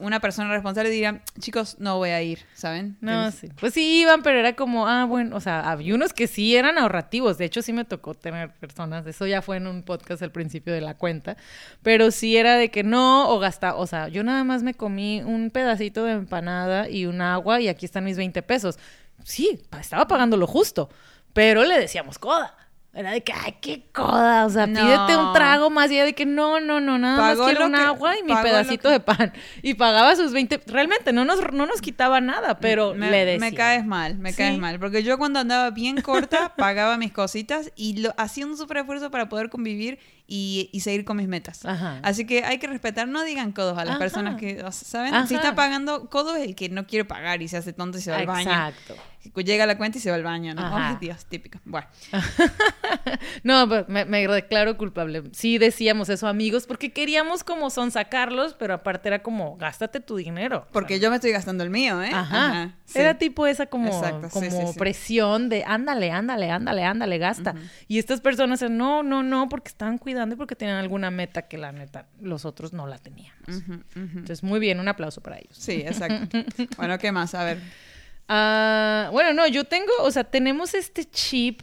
una persona responsable diría, chicos, no voy a ir, ¿saben? No, sí. Pues sí iban, pero era como, ah, bueno, o sea, había unos que sí eran ahorrativos. De hecho, sí me tocó tener personas. Eso ya fue en un podcast al principio de la cuenta. Pero sí era de que no, o gasta, o sea, yo nada más me comí un pedazo pedacito de empanada y un agua y aquí están mis 20 pesos. Sí, estaba pagando lo justo, pero le decíamos coda. Era de que, ay, qué coda, o sea, pídete un trago más y de que no, no, no, nada más quiero un agua y mi pedacito de pan. Y pagaba sus 20, realmente no nos, no nos quitaba nada, pero le decía. Me caes mal, me caes mal, porque yo cuando andaba bien corta pagaba mis cositas y lo, hacía un súper esfuerzo para poder convivir y, seguir con mis metas. Así que hay que respetar, no digan codos a las personas que, ¿saben? Si está pagando codos el que no quiere pagar y se hace tonto y se va al baño. Exacto llega a la cuenta y se va al baño, ¿no? Ay, Dios, típico. Bueno. no, pues, me, me, declaro culpable. Sí decíamos eso, amigos, porque queríamos como son sacarlos, pero aparte era como, gástate tu dinero. Porque yo me estoy gastando el mío, ¿eh? Ajá. Era tipo esa como, como presión de, ándale, ándale, ándale, ándale, gasta. Y estas personas, no, no, no, porque estaban cuidando y porque tenían alguna meta que la neta los otros no la teníamos. Entonces, muy bien, un aplauso para ellos. Sí, exacto. bueno, ¿qué más? A ver. Ah, bueno, no, yo tengo, o sea, tenemos este chip,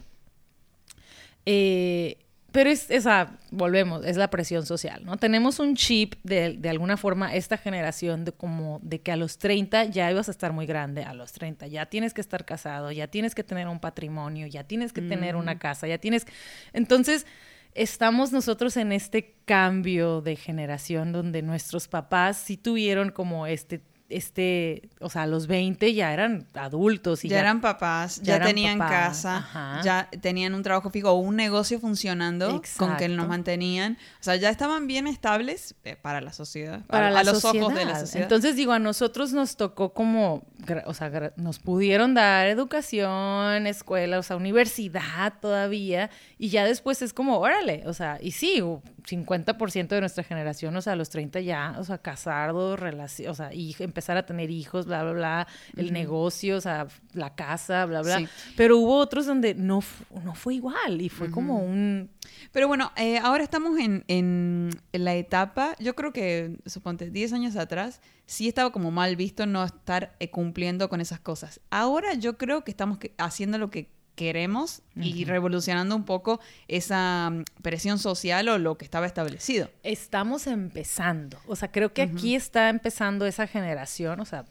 eh, pero es, esa, volvemos, es la presión social, ¿no? Tenemos un chip de, de, alguna forma, esta generación de como de que a los 30 ya ibas a estar muy grande, a los 30 ya tienes que estar casado, ya tienes que tener un patrimonio, ya tienes que tener una mm. casa, ya tienes... Entonces, estamos nosotros en este cambio de generación donde nuestros papás sí tuvieron como este este, o sea, a los 20 ya eran adultos. Y ya, eran papás, ya, tenían casa, ya tenían un trabajo fijo un negocio funcionando con que nos mantenían. O sea, ya estaban bien estables eh, para la sociedad, para, a los ojos de la sociedad. Entonces, digo, a nosotros nos tocó como, o sea, nos pudieron dar educación, escuela, o sea, universidad todavía, y ya después es como, órale, o sea, y sí, 50% de nuestra generación, o sea, a los 30 ya, o sea, casados, o sea, y empezar a tener hijos, bla, bla, bla, el negocio, o sea, la casa, bla, bla. Pero hubo otros donde no, no fue igual y fue como un... Pero bueno, eh, ahora estamos en, en, la etapa, yo creo que, suponte, 10 años atrás, sí estaba como mal visto no estar eh, cumpliendo con esas cosas. Ahora yo creo que estamos haciendo lo que queremos y revolucionando un poco esa mm, presión social o lo que estaba establecido. Estamos empezando, o sea, creo que aquí está empezando esa generación, o sea,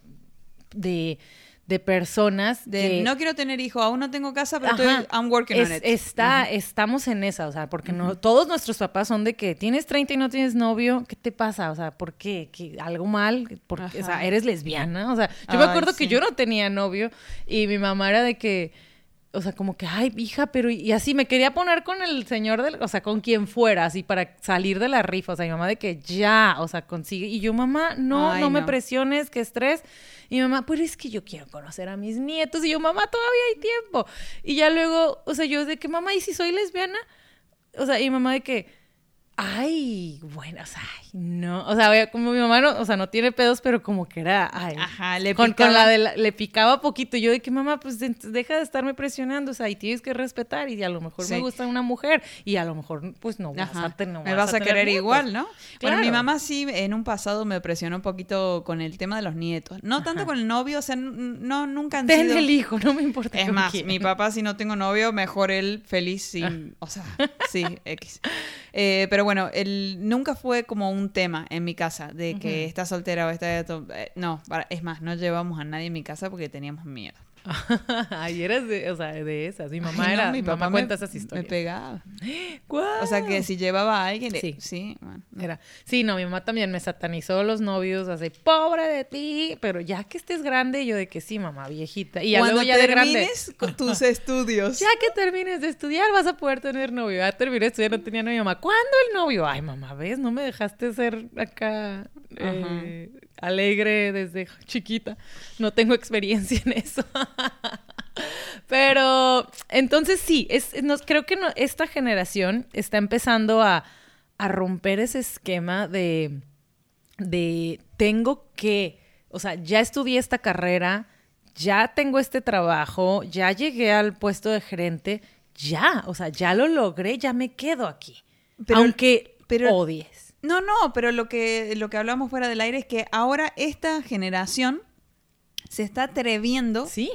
de de personas de no quiero tener hijo, aún no tengo casa, pero estoy I'm working on it. Está, estamos en esa, o sea, porque no todos nuestros papás son de que tienes 30 y no tienes novio, ¿qué te pasa? O sea, ¿por qué? ¿Algo mal? Porque, o sea, eres lesbiana, o sea, yo me acuerdo que yo no tenía novio y mi mamá era de que o sea, como que, ay, hija, pero y así me quería poner con el señor del, o sea, con quien fuera, así para salir de la rifa, o sea, mi mamá de que ya, o sea, consigue, y yo, mamá, no, no, me presiones, qué estrés, y mi mamá, pero es que yo quiero conocer a mis nietos, y yo, mamá, todavía hay tiempo, y ya luego, o sea, yo de que, mamá, ¿y si soy lesbiana? O sea, y mi mamá de que, ay, bueno, o sea, no, o sea, como mi mamá no, o sea, no tiene pedos, pero como que era, ay, Ajá, le con, con la de le picaba poquito. Yo de que mamá, pues deja de estarme presionando, o sea, y tienes que respetar y a lo mejor me gusta una mujer y a lo mejor pues no vas a me vas, a, querer igual, ¿no? Bueno, mi mamá sí en un pasado me presionó un poquito con el tema de los nietos, no tanto con el novio, o sea, no nunca han Ten el hijo, no me importa. Es más, mi papá si no tengo novio, mejor él feliz sin, o sea, sí, X. Eh, pero bueno, él nunca fue como un tema en mi casa de que está soltera o está... Eh, no, es más, no llevamos a nadie en mi casa porque teníamos miedo. Ay, eres de, o sea, de esas. Mi mamá era, mi, papá cuenta esas historias. Me pegaba. O sea, que si llevaba a alguien, sí, sí, bueno, era. Sí, no, mi mamá también me satanizó los novios, así, pobre de ti, pero ya que estés grande, yo de que sí, mamá, viejita. Y Cuando ya de grande. con tus estudios. Ya que termines de estudiar, vas a poder tener novio. Ya terminé de estudiar, no tenía novio. Mamá, ¿cuándo el novio? Ay, mamá, ¿ves? No me dejaste ser acá eh, alegre desde chiquita. No tengo experiencia en eso. Pero entonces sí, es, creo que esta generación está empezando a, romper ese esquema de, de tengo que, o sea, ya estudié esta carrera, ya tengo este trabajo, ya llegué al puesto de gerente, ya, o sea, ya lo logré, ya me quedo aquí. aunque pero, odies. No, no, pero lo que, lo que hablamos fuera del aire es que ahora esta generación se está atreviendo. Sí.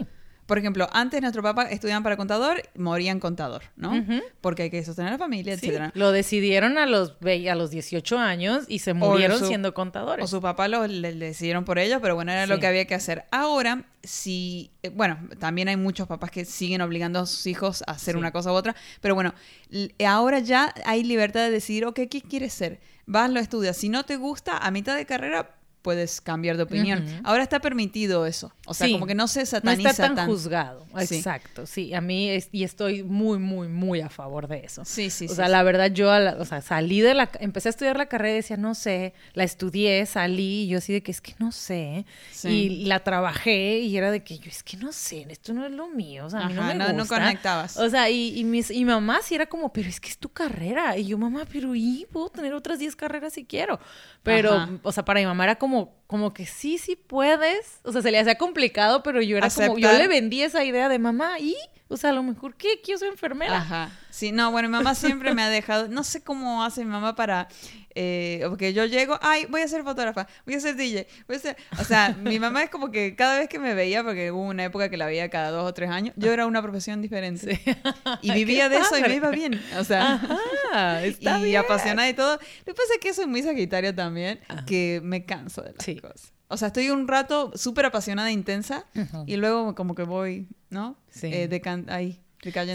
Por ejemplo, antes nuestro papá estudiaban para contador, morían contador, ¿no? Porque hay que sostener a la familia, sí. etcétera. Lo decidieron a los, a los 18 años y se murieron siendo contadores. O su papá lo le, decidieron por ellos, pero bueno, era lo que había que hacer. Ahora, si, eh, bueno, también hay muchos papás que siguen obligando a sus hijos a hacer una cosa u otra, pero bueno, ahora ya hay libertad de decidir, ok, ¿qué quieres ser? Vas, lo estudias. Si no te gusta, a mitad de carrera puedes cambiar de opinión. Ahora está permitido eso. O sea, como que no se sataniza. No está tan, juzgado. Exacto. Sí, a mí y estoy muy, muy, muy a favor de eso. Sí, sí, O sea, la verdad, yo o sea, salí de la. Empecé a estudiar la carrera y decía, no sé. La estudié, salí y yo así de que es que no sé. Y la trabajé y era de que yo es que no sé, esto no es lo mío. O sea, a mí no me gusta. No, conectabas. O sea, y, y, mis, y mamá sí era como, pero es que es tu carrera. Y yo, mamá, pero y puedo tener otras 10 carreras si quiero. Pero, o sea, para mi mamá era como como, que sí, sí puedes. O sea, se le hacía complicado, pero yo era como, yo le vendí esa idea de mamá y, o sea, a lo mejor, ¿qué? Que yo soy enfermera. Ajá. Sí, no, bueno, mi mamá siempre me ha dejado, no sé cómo hace mi mamá para, eh, porque yo llego, ay, voy a ser fotógrafa, voy a ser DJ, voy a ser, o sea, mi mamá es como que cada vez que me veía, porque hubo una época que la veía cada dos o tres años, yo era una profesión diferente. Y vivía de eso y me iba bien, o sea, y apasionada y todo. Lo que pasa es que soy muy sagitaria también, que me canso de las cosas. O sea, estoy un rato súper apasionada e intensa y luego como que voy, ¿no? Sí. Eh, de ahí.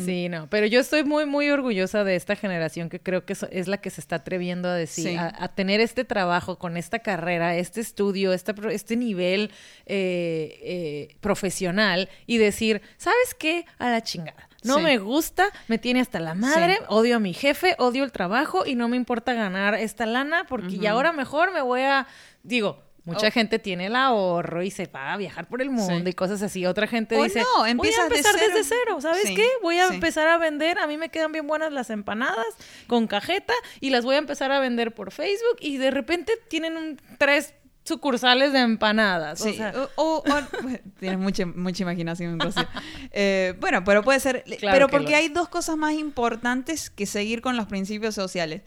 Sí, no, pero yo estoy muy, muy orgullosa de esta generación que creo que es la que se está atreviendo a decir, a, tener este trabajo con esta carrera, este estudio, este, este nivel eh, eh, profesional y decir, ¿sabes qué? A la chingada. No me gusta, me tiene hasta la madre, odio a mi jefe, odio el trabajo y no me importa ganar esta lana porque y ahora mejor me voy a, digo, Mucha oh. gente tiene el ahorro y se va a viajar por el mundo y cosas así. Otra gente dice, no, voy a empezar desde cero. ¿Sabes qué? Voy a empezar a vender. A mí me quedan bien buenas las empanadas con cajeta y las voy a empezar a vender por Facebook y de repente tienen un, tres sucursales de empanadas. Sí. O, tienes mucha, mucha imaginación. Eh, bueno, pero puede ser. pero porque hay dos cosas más importantes que seguir con los principios sociales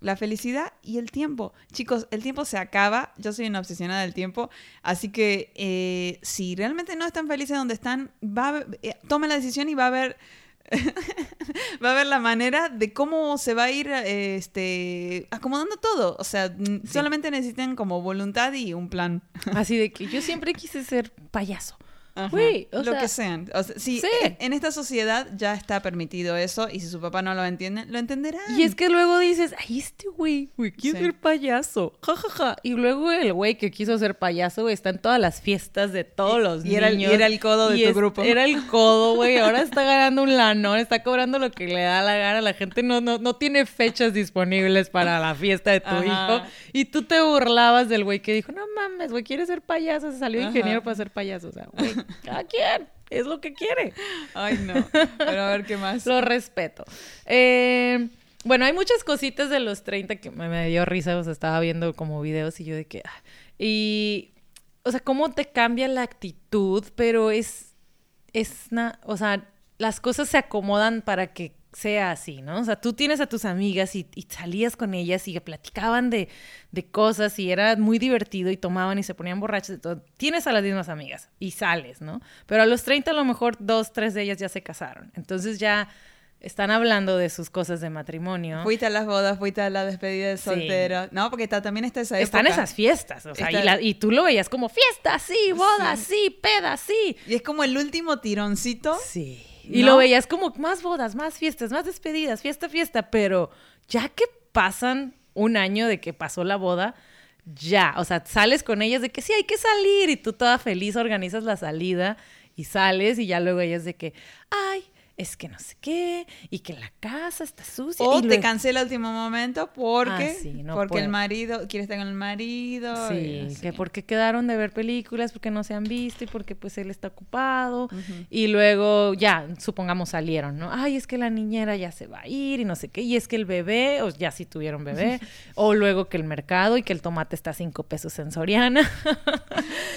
la felicidad y el tiempo. Chicos, el tiempo se acaba. Yo soy una obsesionada del tiempo. Así que eh, si realmente no están felices donde están, va eh, tomen la decisión y va a haber va a la manera de cómo se va a ir este, acomodando todo. O sea, solamente necesitan como voluntad y un plan. Así de que yo siempre quise ser payaso lo que sean. sí, En esta sociedad ya está permitido eso y si su papá no lo entiende, lo entenderá. Y es que luego dices, ay, este güey, güey, quiere ser payaso. Ja, ja, ja. Y luego el güey que quiso ser payaso está en todas las fiestas de todos los y Era el, y era el codo de tu grupo. Era el codo, güey. Ahora está ganando un lano, está cobrando lo que le da la gana. La gente no, no, no tiene fechas disponibles para la fiesta de tu hijo. Y tú te burlabas del güey que dijo, no mames, güey, quiere ser payaso. Se salió ingeniero para ser payaso. O sea, güey. Cada quien es lo que quiere. Ay, no. Pero a ver qué más. lo respeto. Eh, bueno, hay muchas cositas de los 30 que me, dio risa. O sea, estaba viendo como videos y yo de que. Ah, y. O sea, cómo te cambia la actitud, pero es. Es. o sea, las cosas se acomodan para que sea así, ¿no? O sea, tú tienes a tus amigas y, salías con ellas y platicaban de, cosas y era muy divertido y tomaban y se ponían borrachas y todo. Tienes a las mismas amigas y sales, ¿no? Pero a los 30 a lo mejor dos, tres de ellas ya se casaron. Entonces ya están hablando de sus cosas de matrimonio. Fuiste a las bodas, fuiste a la despedida de soltero. No, porque también está esa época. Están esas fiestas, o sea, y, tú lo veías como fiesta, sí, boda, sí. sí, peda, sí. Y es como el último tironcito. Sí y lo veías como más bodas, más fiestas, más despedidas, fiesta, fiesta, pero ya que pasan un año de que pasó la boda, ya, o sea, sales con ellas de que sí, hay que salir y tú toda feliz organizas la salida y sales y ya luego ellas de que, ay, es que no sé qué, y que la casa está sucia. O y te cancela el último momento porque, ah, porque el marido, quiere estar con el marido. Sí, que porque quedaron de ver películas, porque no se han visto y porque pues él está ocupado. Y luego ya, supongamos salieron, ¿no? Ay, es que la niñera ya se va a ir y no sé qué. Y es que el bebé, o ya sí tuvieron bebé. o luego que el mercado y que el tomate está a cinco pesos en Soriana.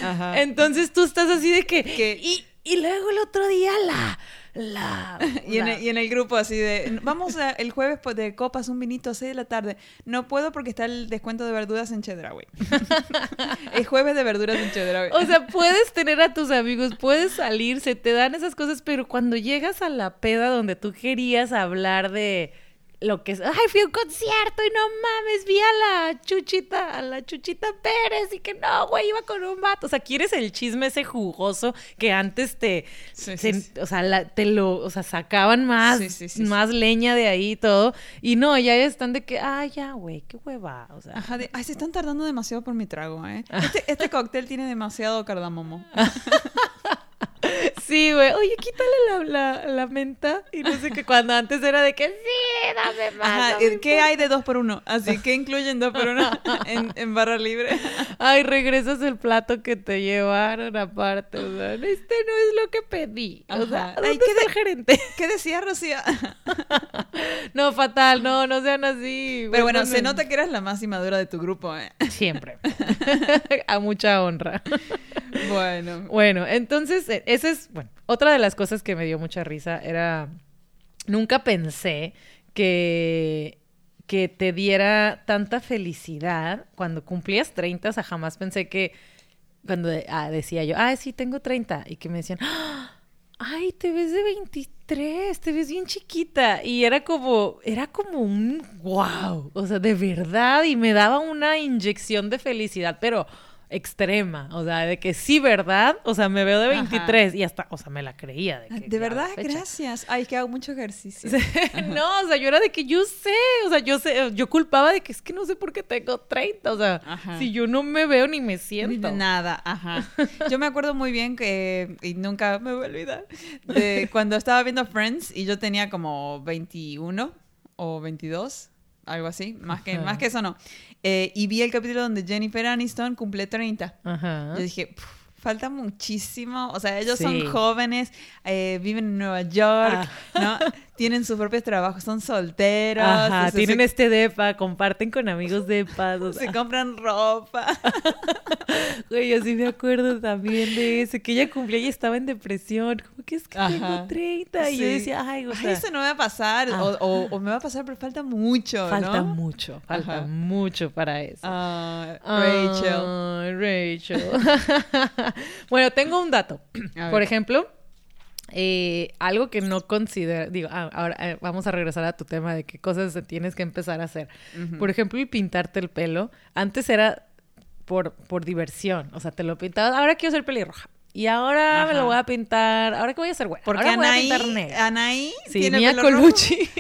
Ajá. Entonces tú estás así de que... Y, y luego el otro día la la, y, En el, grupo así de, vamos el jueves de copas, un vinito a 6 de la tarde. No puedo porque está el descuento de verduras en Chedraui. el jueves de verduras en Chedraui. O sea, puedes tener a tus amigos, puedes salir, se te dan esas cosas, pero cuando llegas a la peda donde tú querías hablar de lo que es, ay, fui a un concierto y no mames, vi a la Chuchita, a la Chuchita Pérez y que no, güey, iba con un vato. O sea, quieres el chisme ese jugoso que antes te, o sea, te lo, o sea, sacaban más, más leña de ahí y todo. Y no, ya están de que, ay, ya, güey, qué hueva. O sea, Ajá, ay, se están tardando demasiado por mi trago, ¿eh? Este, este cóctel tiene demasiado cardamomo. Sí, güey. Oye, quítale la, la, menta. Y no sé qué, cuando antes era de que sí, dame más. Ajá, ¿qué hay de dos por uno? Así que incluyen dos por uno en, en, barra libre. Ay, regresas el plato que te llevaron aparte. O sea, este no es lo que pedí. O sea, ¿dónde Ay, ¿qué el gerente? ¿Qué decía Rocío? no, fatal, no, no sean así. Pero bueno, se nota que eras la más inmadura de tu grupo, ¿eh? Siempre. A mucha honra. Bueno. Bueno, entonces, e, esa es, bueno, otra de las cosas que me dio mucha risa era, nunca pensé que que te diera tanta felicidad cuando cumplías 30, o sea, jamás pensé que cuando ah, decía yo, ay, sí, tengo 30, y que me decían, ay, te ves de 23, te ves bien chiquita, y era como, era como un wow, o sea, de verdad, y me daba una inyección de felicidad, pero extrema, o sea, de que sí, ¿verdad? O sea, me veo de 23 y hasta, o sea, me la creía. De, que, de verdad, gracias. Ay, que hago mucho ejercicio. no, o sea, yo era de que yo sé, o sea, yo sé, yo culpaba de que es que no sé por qué tengo 30, o sea, si yo no me veo ni me siento. nada, ajá. Yo me acuerdo muy bien que, y nunca me voy a olvidar, de cuando estaba viendo Friends y yo tenía como 21 o 22 algo así, más que, más que eso no. Eh, y vi el capítulo donde Jennifer Aniston cumple 30. Ajá. Yo dije, falta muchísimo. O sea, ellos son jóvenes, eh, viven en Nueva York, ah. ¿no? tienen sus propios trabajos, son solteros. Ajá, tienen este depa, comparten con amigos depa. se compran ropa. Güey, yo sí me acuerdo también de eso, que ella cumplía y estaba en depresión. Como que es que tengo 30. Y yo decía, ay, o sea, eso no me va a pasar. O, me va a pasar, pero falta mucho, Falta mucho, falta mucho para eso. Ah, Rachel. Rachel. bueno, tengo un dato. Por ejemplo eh, algo que no considero, digo, ah, ahora eh, vamos a regresar a tu tema de qué cosas tienes que empezar a hacer. Por ejemplo, el pintarte el pelo. Antes era por, por diversión, o sea, te lo pintabas, ahora quiero ser pelirroja. Y ahora me lo voy a pintar. ¿Ahora que voy a hacer güey? Porque ahora Anaí, voy a pintar. Anaí Sí, tiene Mia Colucci.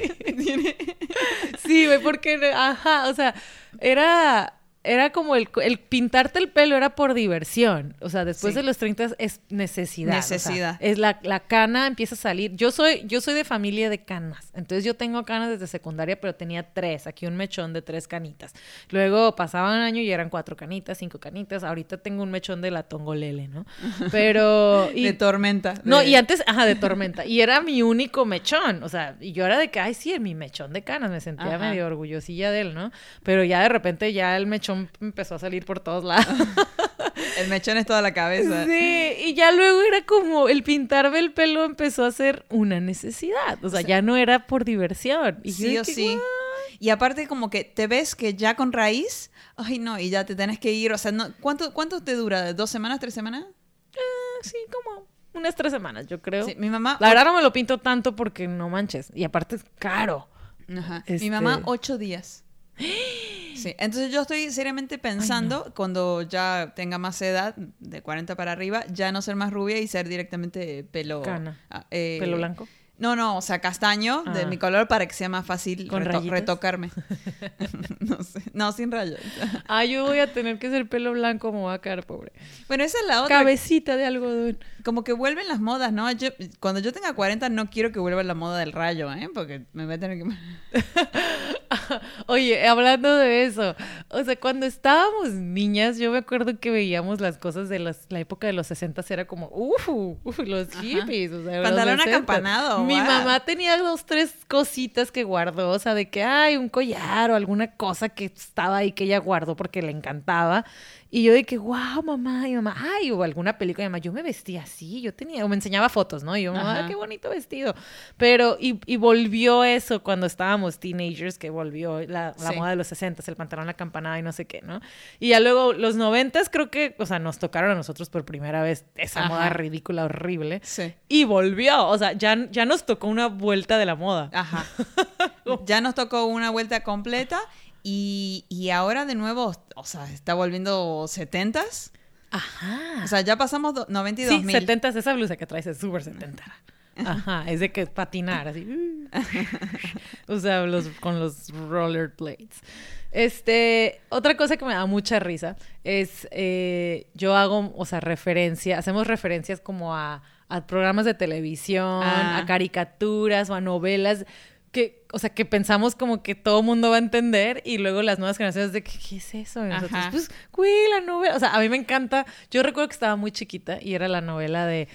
Sí, güey, porque, ajá, o sea, era, era como el, el pintarte el pelo era por diversión. O sea, después Sí. de los 30 es necesidad. o sea, Necesidad. es la, la cana empieza a salir. Yo soy, yo soy de familia de canas. Entonces yo tengo canas desde secundaria, pero tenía tres. Aquí un mechón de tres canitas. Luego pasaba un año y eran cuatro canitas, cinco canitas. Ahorita tengo un mechón de la tongolele, ¿no? Pero... y- de tormenta. no, y antes, ajá, de tormenta. Y era mi único mechón. O sea, y yo era de que, ay, sí, mi mechón de canas. Me sentía Ajá. medio orgullosilla de él, ¿no? Pero ya de repente ya el mechón empezó a salir por todos lados. El mechón es toda la cabeza. sí, y ya luego era como el pintarme el pelo empezó a ser una necesidad. O sea, ya no era por diversión. Y yo sí o sí. "What?". Y aparte como que te ves que ya con raíz, ay no, y ya te tenés que ir, o sea, no, ¿cuánto, ¿cuánto te dura? ¿Dos semanas, tres semanas? Ah, Sí, como unas tres semanas, yo creo. Sí, mi mamá... La verdad no me lo pinto tanto porque no manches. Y aparte es caro. Ajá. Este- Mi mamá, ocho días. Sí, entonces yo estoy seriamente pensando, cuando ya tenga más edad, de 40 para arriba, ya no ser más rubia y ser directamente pelo... Cana. ah, eh, Pelo blanco. No, no, o sea, castaño de Ah. mi color para que sea más fácil ¿Con reto- rayitas? retocarme. no sé, no, sin rayos. Ah, yo voy a tener que hacer pelo blanco, me voy a quedar pobre. Bueno, esa es la otra. Cabecita de algodón. Como que vuelven las modas, ¿no? Yo, cuando yo tenga 40 no quiero que vuelva la moda del rayo, ¿eh? Porque me voy a tener que... Oye, hablando de eso, o sea, cuando estábamos niñas, yo me acuerdo que veíamos las cosas de las- la época de los 60 era como, uff, uf, los hippies, o sea, Pantalón 60s. acampanado, Mi mamá tenía dos, tres cositas que guardó, o sea, de que hay un collar o alguna cosa que estaba ahí que ella guardó porque le encantaba. Y yo de que, wow, mamá, y mamá, ay, o alguna película, y mamá, yo me vestía así, yo tenía, o me enseñaba fotos, ¿no? Y yo, mamá, qué bonito vestido. Pero, y, y volvió eso cuando estábamos teenagers, que volvió la, la Sí. moda de los 60, el pantalón, la campanada y no sé qué, ¿no? Y ya luego los 90 creo que, o sea, nos tocaron a nosotros por primera vez esa Ajá. moda ridícula, horrible. Sí. Y volvió, o sea, ya, ya nos tocó una vuelta de la moda. Ajá. ya nos tocó una vuelta completa y, y ahora de nuevo, o sea, está volviendo 70s. Ajá. O sea, ya pasamos do- 90 y sí, 2000. 70 esa blusa que traes es súper 70. Ajá, es de que patinar así. o sea, los, con los rollerblades. Este, otra cosa que me da mucha risa es, eh, yo hago, o sea, referencia, hacemos referencias como a, a programas de televisión, Ah. a caricaturas o a novelas que, o sea, que pensamos como que todo mundo va a entender y luego las nuevas generaciones de que, ¿qué es eso? Y nosotros, Ajá. pues, güey, la novela, o sea, a mí me encanta, yo recuerdo que estaba muy chiquita y era la novela de,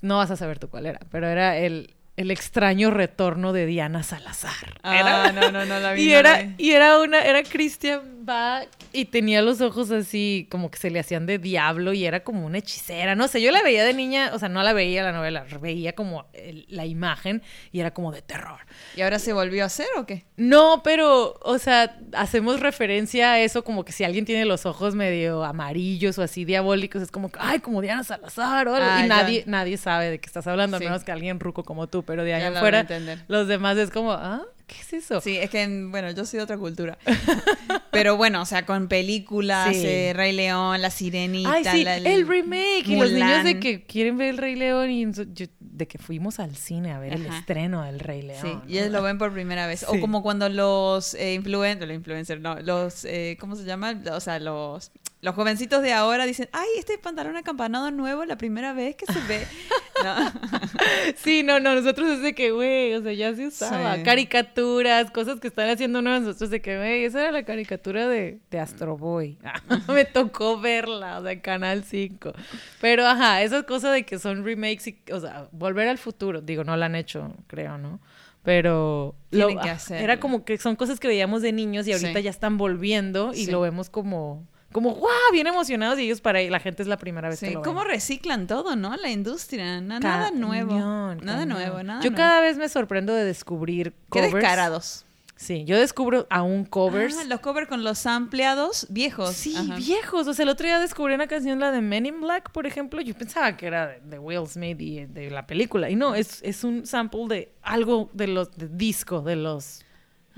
no vas a saber tú cuál era, pero era el, el extraño retorno de Diana Salazar. Ah, Era- no, no, no la vi. y no era, vi. y era una, era Christian Bach y tenía los ojos así como que se le hacían de diablo y era como una hechicera, no sé, yo la veía de niña, o sea, no la veía la novela, veía como el- la imagen y era como de terror. ¿Y ahora se volvió a hacer o qué? No, pero, o sea, hacemos referencia a eso como que si alguien tiene los ojos medio amarillos o así diabólicos, es como que, ay, como Diana Salazar o. Ah, y nadie, nadie sabe de qué estás hablando, Sí. a menos que alguien ruco como tú, pero de ahí Ya en la fuera, voy a entender. los demás es como, ah, ¿qué es eso? Sí, es que, bueno, yo soy de otra cultura. Pero bueno, o sea, con películas, Sí. eh, Rey León, La Sirenita. Ay, sí, la- el remake. Y los niños de que quieren ver el Rey León y yo- de que fuimos al cine a ver el estreno del Rey León. Sí, ¿no? y ellos lo ven por primera vez. Sí. O como cuando los eh, influencers, los influencers, no, los, eh, ¿cómo se llama? O sea, los, los jovencitos de ahora dicen, ay, este pantalón acampanado nuevo, la primera vez que se ve. No. Sí, no, no, nosotros es de que, güey, o sea, ya se usaba. Sí. Caricaturas, cosas que están haciendo nuevas, nosotros de que, güey, esa era la caricatura de, de Astro Boy. Me tocó verla, o sea, en Canal 5. Pero, ajá, esas cosas de que son remakes y, o sea, volver al futuro. Digo, no la han hecho, creo, ¿no? Pero Tienen que hacerlo. era como que son cosas que veíamos de niños y ahorita Sí. ya están volviendo y Sí. lo vemos como, como, wow, bien emocionados y ellos para ahí, la gente es la primera vez Sí, que lo ¿Cómo ven. reciclan todo, no? La industria. na- nada nuevo. Cañón, Nada cañón. nuevo, nada Yo nuevo. cada vez me sorprendo de descubrir Qué covers. descarados. Sí, yo descubro aún covers. Ah, los covers con los ampliados viejos. Sí, viejos. O sea, el otro día descubrí una canción, la de Men in Black, por ejemplo. Yo pensaba que era de, Will Smith y de la película. Y no, es, es un sample de algo de los de disco de los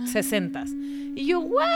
60 Y yo, ¿what?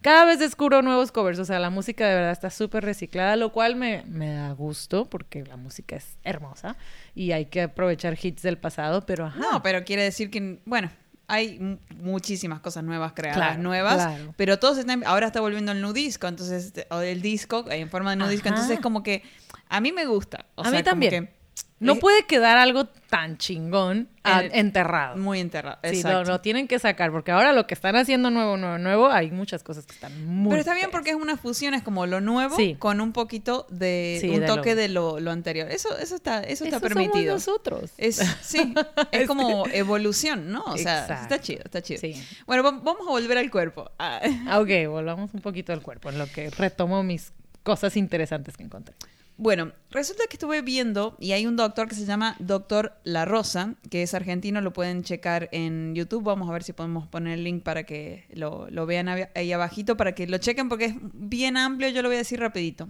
Cada vez descubro nuevos covers. O sea, la música de verdad está súper reciclada, lo cual me, me, da gusto porque la música es hermosa y hay que aprovechar hits del pasado, pero ajá. No, pero quiere decir que, bueno, hay muchísimas cosas nuevas creadas, nuevas, pero todos están, ahora está volviendo el nudisco, entonces, o el disco en forma de nudisco, entonces como que a mí me gusta. a mí también. No puede quedar algo tan chingón enterrado. Muy enterrado. Sí, lo, lo, tienen que sacar, porque ahora lo que están haciendo nuevo, nuevo, nuevo, hay muchas cosas que están muy. Pero está bien porque es una fusión, es como lo nuevo con un poquito de un toque de lo, anterior. Eso, eso está, eso está permitido. nosotros. Es, sí, es como evolución, ¿no? O sea, está chido, está chido. Bueno, vamos a volver al cuerpo. Ah. ok, volvamos un poquito al cuerpo, en lo que retomo mis cosas interesantes que encontré. Bueno, resulta que estuve viendo y hay un doctor que se llama Doctor La Rosa, que es argentino, lo pueden checar en YouTube. Vamos a ver si podemos poner el link para que lo, vean ahí abajito, para que lo chequen porque es bien amplio, yo lo voy a decir rapidito.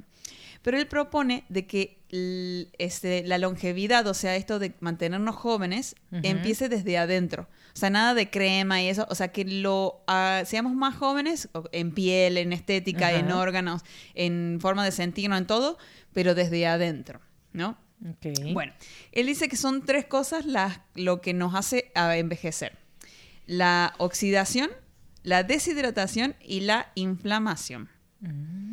Pero él propone de que este, la longevidad, o sea, esto de mantenernos jóvenes, empiece desde adentro. O sea, nada de crema y eso. O sea, que lo ah, seamos más jóvenes en piel, en estética, en órganos, en forma de sentirnos, en todo, pero desde adentro, ¿no? Bueno, él dice que son tres cosas las, lo que nos hace envejecer. La oxidación, la deshidratación y la inflamación. Mm.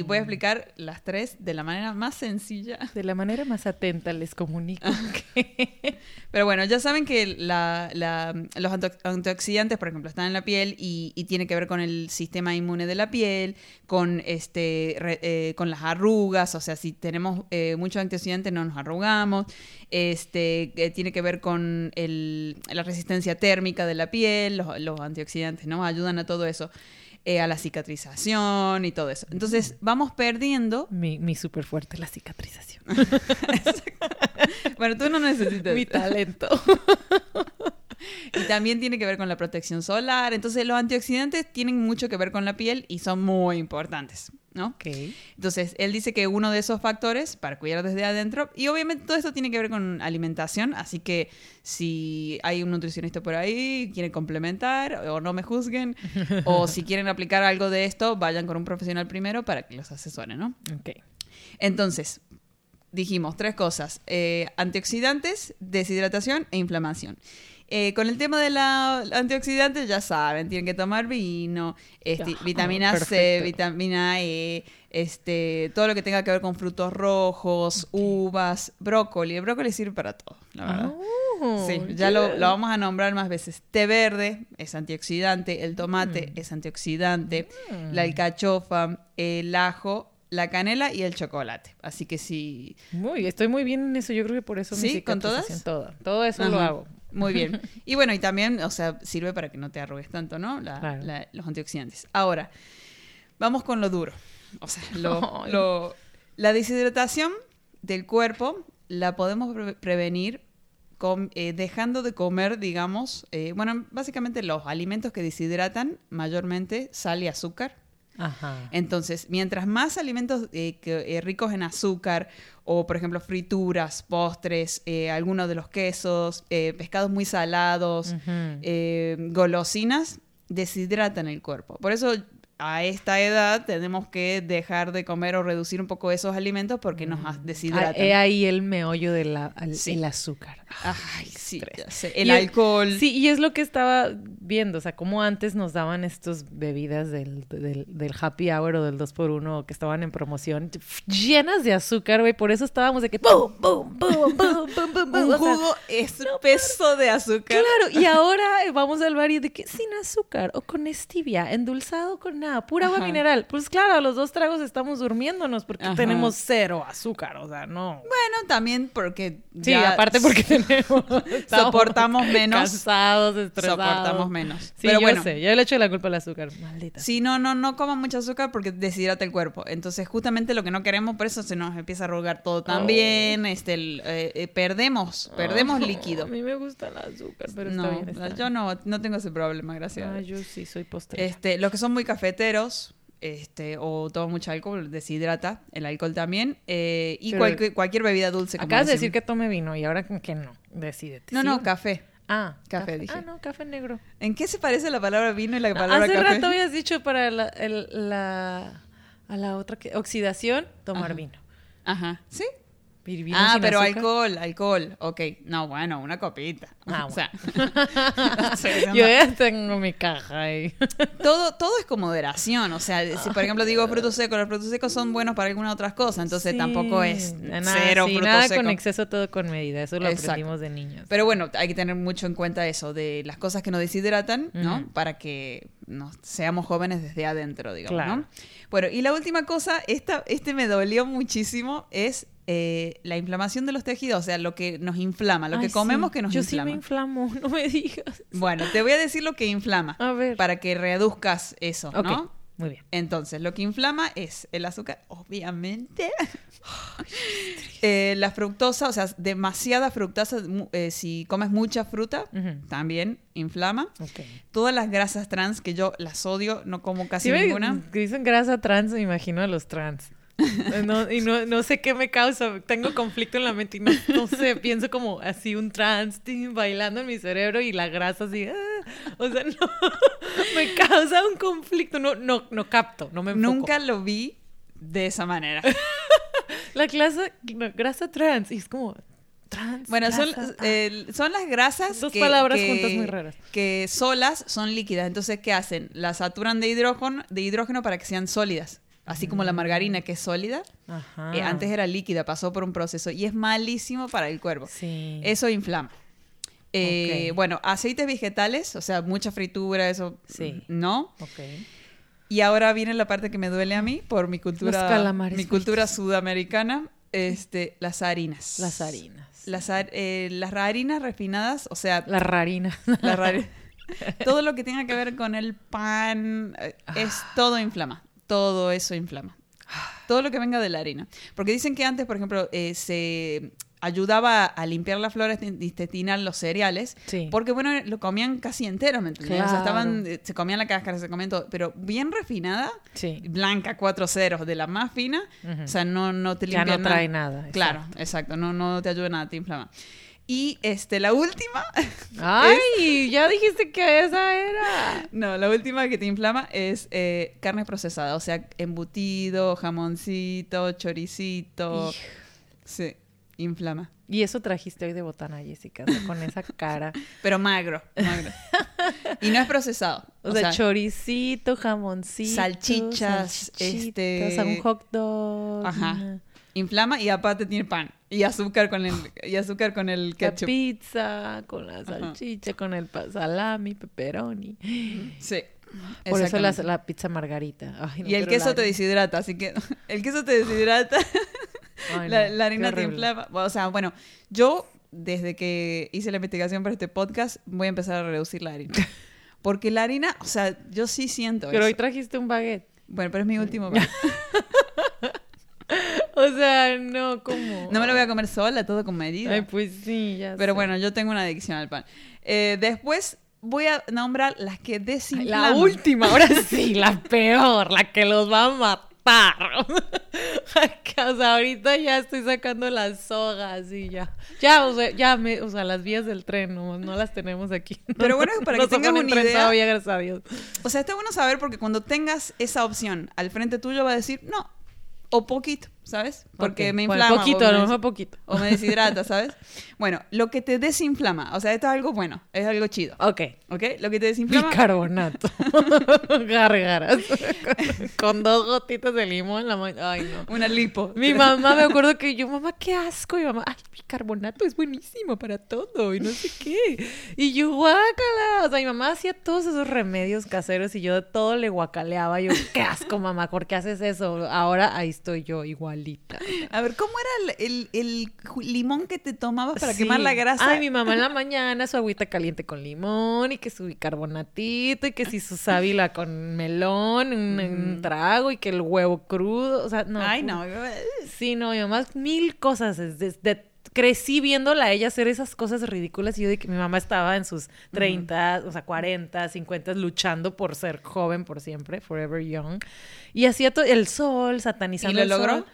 Y voy a explicar las tres de la manera más sencilla. De la manera más atenta les comunico. Pero bueno, ya saben que los antioxidantes, por ejemplo, están en la piel y, tiene que ver con el sistema inmune de la piel, con, este, eh, con las arrugas, o sea, si tenemos eh, muchos antioxidantes no nos arrugamos. Este, eh, tiene que ver con la resistencia térmica de la piel, los, los antioxidantes, ¿no? Ayudan a todo eso. Eh, a la cicatrización y todo eso. Entonces vamos perdiendo. Mi, mi súper fuerte, la cicatrización. bueno, tú no necesitas. Mi talento. y también tiene que ver con la protección solar. Entonces los antioxidantes tienen mucho que ver con la piel y son muy importantes. ¿no? Entonces, él dice que uno de esos factores para cuidar desde adentro, y obviamente todo esto tiene que ver con alimentación, así que si hay un nutricionista por ahí, quiere complementar, o no me juzguen, o si quieren aplicar algo de esto, vayan con un profesional primero para que los asesore, ¿no? Entonces, dijimos tres cosas, eh, antioxidantes, deshidratación e inflamación. Eh, con el tema de la antioxidantes, ya saben, tienen que tomar vino, este, vitamina C, vitamina E, este, todo lo que tenga que ver con frutos rojos, uvas, brócoli. El brócoli sirve para todo, la verdad. Oh, sí, ya lo, vamos a nombrar más veces. Té verde es antioxidante, el tomate mm. es antioxidante, mm. la alcachofa, el ajo la canela y el chocolate. Así que sí. Muy, estoy muy bien en eso. Yo creo que por eso ¿Sí? ¿Con todas? Todo, todo eso lo hago. Muy bien. Y bueno, y también, o sea, sirve para que no te arrugues tanto, ¿no? los antioxidantes. Ahora, vamos con lo duro. O sea, lo, la deshidratación del cuerpo la podemos prevenir con, eh, dejando de comer, digamos, eh, bueno, básicamente los alimentos que deshidratan, mayormente sal y azúcar. Ajá. Entonces, mientras más alimentos eh, ricos en azúcar o por ejemplo frituras, postres, eh, algunos de los quesos, eh, pescados muy salados, eh, golosinas, deshidratan el cuerpo. Por eso a esta edad tenemos que dejar de comer o reducir un poco esos alimentos porque nos mm. deshidratan. He ahí el meollo del azúcar. Ay, sí, el alcohol. Sí, y es lo que estaba viendo, o sea, como antes nos daban estas bebidas del, del, happy hour o del 2x1 que estaban en promoción, llenas de azúcar, güey, por eso estábamos de que ¡pum, pum, pum, pum, pum, Un jugo espeso de azúcar. Claro, y ahora vamos al bar y de que sin azúcar o con stevia, endulzado con nada, pura agua mineral. Pues claro, a los dos tragos estamos durmiéndonos porque tenemos cero azúcar, o sea, no. Bueno, también porque. Sí, aparte porque tenemos. soportamos menos. Cansados, estresados. Soportamos menos. Sí, Pero yo bueno. Sé, yo le echo la culpa al azúcar, maldita. Sí, no, no, no coman mucho azúcar porque deshidrata el cuerpo. Entonces, justamente lo que no queremos, por eso se nos empieza a arrugar todo también. Oh. Este, eh, eh, perdemos, perdemos oh, líquido. A mí me gusta el azúcar, pero no, está bien. Yo no, no tengo ese problema, gracias. Ah, yo sí soy postre. Este, los que son muy cafeteros, este, o toman mucho alcohol, deshidrata el alcohol también. Eh, y cualquier bebida dulce. Acabas de decir que tome vino y ahora que no, decídete. No, no, café. Ah, café, dije. Ah, no, café negro. ¿En qué se parece la palabra vino y la palabra café? Hace rato habías dicho para la, la a la otra que oxidación, tomar vino. Ajá. ¿Sí? Ah, pero alcohol, alcohol. Ok. No, bueno, una copita. Ah, o sea, Yo ya tengo mi caja ahí. todo, todo es con moderación. O sea, si por ejemplo digo frutos secos, los frutos secos son buenos para algunas otras cosas. Entonces tampoco es nada, cero sí, nada con exceso, todo con medida. Eso lo aprendimos de niños. Pero bueno, hay que tener mucho en cuenta eso, de las cosas que nos deshidratan, ¿no? Para que nos seamos jóvenes desde adentro, digamos, ¿no? Bueno, y la última cosa, esta, este me dolió muchísimo, es eh, la inflamación de los tejidos, o sea, lo que nos inflama, lo que comemos que nos Yo inflama. Yo sí me inflamo, no me digas. Bueno, te voy a decir lo que inflama. A ver. Para que reduzcas eso, ¿no? Muy bien. Entonces, lo que inflama es el azúcar, obviamente. Eh, la fructosa, o sea, demasiada fructosa, eh, si comes mucha fruta, también inflama. Todas las grasas trans, que yo las odio, no como casi ninguna. dicen grasa trans, me imagino a los trans. No, y no, no, sé qué me causa. Tengo conflicto en la mente y no, sé, pienso como así un trans bailando en mi cerebro y la grasa así. Ah, o sea, no, me causa un conflicto. No, no, no capto, no me enfoco. Nunca lo vi de esa manera. la clase, grasa trans y es como Trans, bueno, son, eh, son las grasas. Dos palabras juntas muy raras. Que solas son líquidas. Entonces, ¿qué hacen? Las saturan de hidrógeno, de hidrógeno para que sean sólidas así como la margarina que es sólida. Eh, antes era líquida, pasó por un proceso y es malísimo para el cuerpo. Eso inflama. Eh, bueno, aceites vegetales, o sea, mucha fritura, eso sí. no. Y ahora viene la parte que me duele a mí por mi cultura, mi cultura sudamericana, este, las harinas. Las harinas. Las, eh, las harinas refinadas, o sea... Las harinas. todo lo que tenga que ver con el pan es todo inflama todo eso inflama. Todo lo que venga de la harina. Porque dicen que antes, por ejemplo, eh, se ayudaba a limpiar la flora intestinal los cereales, porque bueno, lo comían casi entero, ¿me entiendes? O sea, estaban, eh, se comían la cáscara, se comían todo, pero bien refinada, blanca, cuatro ceros, de la más fina, o sea, no, no te limpia Ya no trae nada. Claro, exacto, no, no te ayuda nada, te inflama. Y este, la última. ¡Ay! Ya dijiste que esa era. No, la última que te inflama es eh, carne procesada. O sea, embutido, jamoncito, choricito. Sí, inflama. Y eso trajiste hoy de botana, Jessica, con esa cara. Pero magro, magro. y no es procesado. O, sea, choricito, jamoncito. Salchichas, este. O sea, un hot dog. Ajá. Inflama y aparte tiene pan. Y azúcar con el, y azúcar con el ketchup. La pizza, con la salchicha, con el salami, pepperoni. Sí. Por eso la, la pizza margarita. y el queso te deshidrata, así que el queso te deshidrata. la, harina te inflama. O sea, bueno, yo desde que hice la investigación para este podcast voy a empezar a reducir la harina. Porque la harina, o sea, yo sí siento Pero hoy trajiste un baguette. Bueno, pero es mi último baguette. O sea, no, ¿cómo? No me lo voy a comer sola, todo con medida. Ay, pues sí, ya Pero bueno, yo tengo una adicción al pan. Eh, después voy a nombrar las que desinflaman. La última, ahora sí, la peor, la que los va a matar. o sea, ahorita ya estoy sacando las sogas y ya. Ya, o sea, ya me, o sea, las vías del tren no, las tenemos aquí. Pero bueno, para que tengas una idea. Todavía, gracias a Dios. O sea, está bueno saber porque cuando tengas esa opción al frente tuyo va a decir, no, o poquito. ¿Sabes? Porque me Bueno, inflama. poquito, o a lo me- mejor poquito. o me deshidrata, ¿sabes? Bueno, lo que te desinflama, o sea, esto es algo bueno, es algo chido, Ok. ¿ok? Lo que te desinflama... Bicarbonato. Gárgaras. Con dos gotitas de limón en la mañana. Ay, no. Una lipo. Mi mamá, me acuerdo que yo, mamá, qué asco. Y mamá, ay, bicarbonato es buenísimo para todo y no sé qué. Y yo, guácala. O sea, mi mamá hacía todos esos remedios caseros y yo de todo le guacaleaba. Yo, qué asco, mamá, ¿por qué haces eso? Ahora ahí estoy yo, A ver, ¿cómo era el, el- el ju- limón que te tomabas para Sí. quemar la grasa? Ay, mi mamá en la mañana su agüita caliente con limón y que su bicarbonatito y que si su sábila con melón, un, un trago y que el huevo crudo. O sea, no. Ay, no. Sí, no, mi mamá mil cosas. crecí viéndola a ella hacer esas cosas ridículas y yo de que mi mamá estaba en sus 30, o sea, 40, 50 luchando por ser joven por siempre, forever young. Y hacía todo el sol, satanizando ¿Y lo el logró? sol.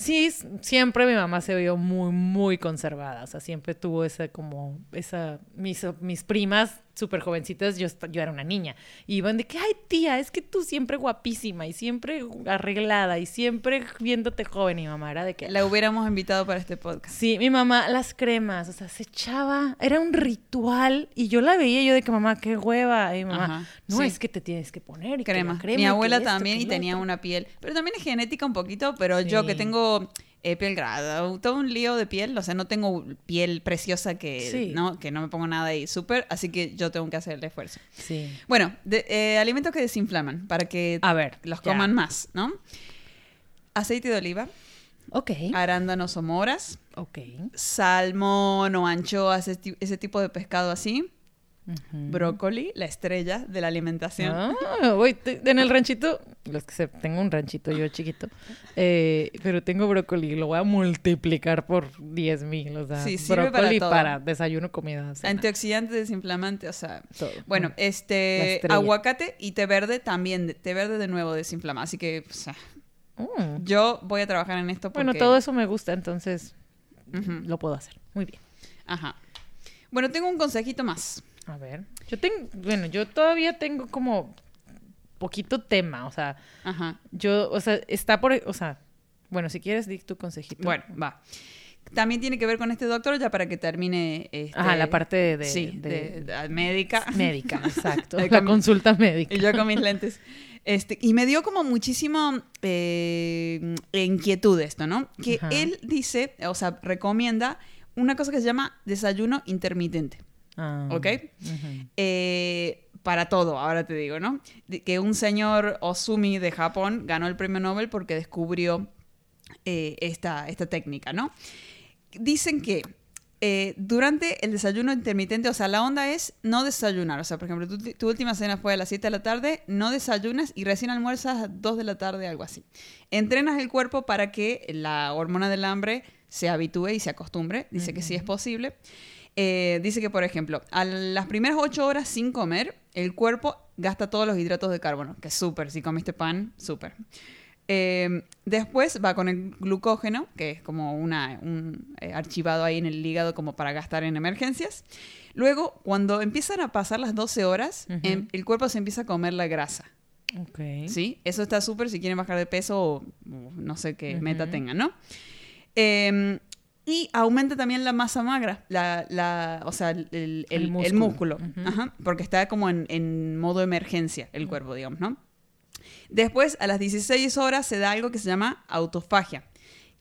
Sí, siempre mi mamá se vio muy, muy conservada. O sea, siempre tuvo esa como, esa, mis, mis primas súper jovencitas, yo, yo era una niña. Y iban de que, ay tía, es que tú siempre guapísima y siempre arreglada y siempre viéndote joven. Y mi mamá era de que, La hubiéramos invitado para este podcast. Sí, mi mamá, las cremas, o sea, se echaba, era un ritual y yo la veía yo de que mamá, qué hueva, y mi mamá, Ajá, no, sí. es que te tienes que poner y que Crema. crema y Mi que abuela esto, también que y tenía otro". una piel. Pero también es genética un poquito, pero yo que tengo eh, piel grada, todo un lío de piel, o sea, no tengo piel preciosa que, Sí. ¿no? que no me pongo nada ahí súper, así que yo tengo que hacer el esfuerzo. Sí. Bueno, de- eh, alimentos que desinflaman para que A ver, los ya. coman más, ¿no? Aceite de oliva, Ok, arándanos o moras, ok. salmón o anchoas, ese tipo de pescado así, Brócoli, la estrella de la alimentación. Ah, te- en el ranchito, los que se, tengo un ranchito yo chiquito, eh, pero tengo brócoli, lo voy a multiplicar por 10 mil, o sea, Sí, para brócoli para, desayuno, comida, cena, Antioxidante, desinflamante, o sea, todo. Bueno, Mm. Este aguacate y té verde también, té verde de nuevo desinflama, así que o sea, Mm. yo voy a trabajar en esto porque Bueno, todo eso me gusta, entonces lo puedo hacer. Muy bien. Ajá. Bueno, tengo un consejito más. A ver. Yo tengo, bueno, yo todavía tengo como poquito tema, o sea, Ajá. yo, o sea, está por, o sea, bueno, si quieres di tu consejito. Bueno, va. También tiene que ver con este doctor ya para que termine este, Ajá, la parte de, de- sí, de- de- de- médica. médica, exacto. La con- consulta médica. Y yo con mis lentes. Este, y me dio como muchísimo eh, inquietud esto, ¿no? Que Ajá. él dice, o sea, recomienda una cosa que se llama desayuno intermitente. Ah, ¿Ok? ujú. Eh, para todo, ahora te digo, ¿no? De- que un señor Osumi de Japón ganó el premio Nobel porque descubrió eh, esta, esta técnica, ¿no? Dicen que eh, durante el desayuno intermitente, o sea, la onda es no desayunar. O sea, por ejemplo, tu, tu última cena fue a las 7 de la tarde, no desayunas y recién almuerzas a 2 de la tarde, algo así. Entrenas el cuerpo para que la hormona del hambre se habitúe y se acostumbre. Dice que sí es posible. Eh, dice que, por ejemplo, a las primeras 8 horas sin comer, el cuerpo gasta todos los hidratos de carbono, que es súper. Si comiste pan, súper. Eh, después va con el glucógeno, que es como una, un eh, archivado ahí en el hígado como para gastar en emergencias. Luego, cuando empiezan a pasar las 12 horas, Ujú. em, el cuerpo se empieza a comer la grasa. Ok. ¿Sí? Eso está súper si quieren bajar de peso o, o no sé qué Ujú. meta tengan, ¿no? Eh, y aumenta también la masa magra, la, la, o sea, el, el- El músculo. el músculo. Ujú. Ajá, porque está como en, en modo emergencia el cuerpo, digamos, ¿no? Después, a las 16 horas se da algo que se llama autofagia,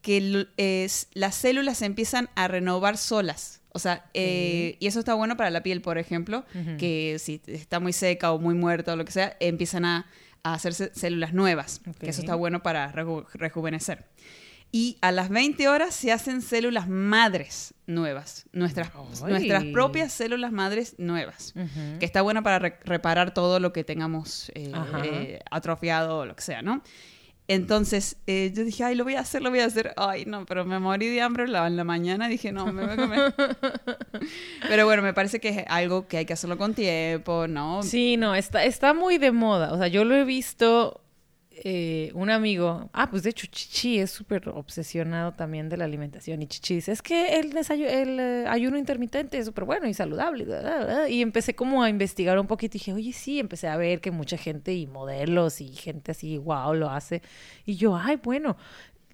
que es, las células se empiezan a renovar solas. O sea, eh, y eso está bueno para la piel, por ejemplo, Ujú. que si está muy seca o muy muerta o lo que sea, empiezan a, a hacerse células nuevas, Ok. que eso está bueno para reju- rejuvenecer. Y a las 20 horas se hacen células madres nuevas, nuestras, Ay. nuestras propias células madres nuevas, Ujú. que está bueno para re- reparar todo lo que tengamos eh, eh, atrofiado o lo que sea, ¿no? Entonces eh, yo dije, ay, lo voy a hacer, lo voy a hacer. Ay, no, pero me morí de hambre la- en la mañana. Dije, no, me voy a comer. pero bueno, me parece que es algo que hay que hacerlo con tiempo, ¿no? Sí, no, está, está muy de moda. O sea, yo lo he visto, eh, un amigo, ah, pues de hecho Chichi es súper obsesionado también de la alimentación y Chichi dice, es que el, el eh, ayuno intermitente es súper bueno y saludable. bla, bla, bla". Y empecé como a investigar un poquito y dije, oye, sí, empecé a ver que mucha gente y modelos y gente así, wow, lo hace. Y yo, ay, bueno.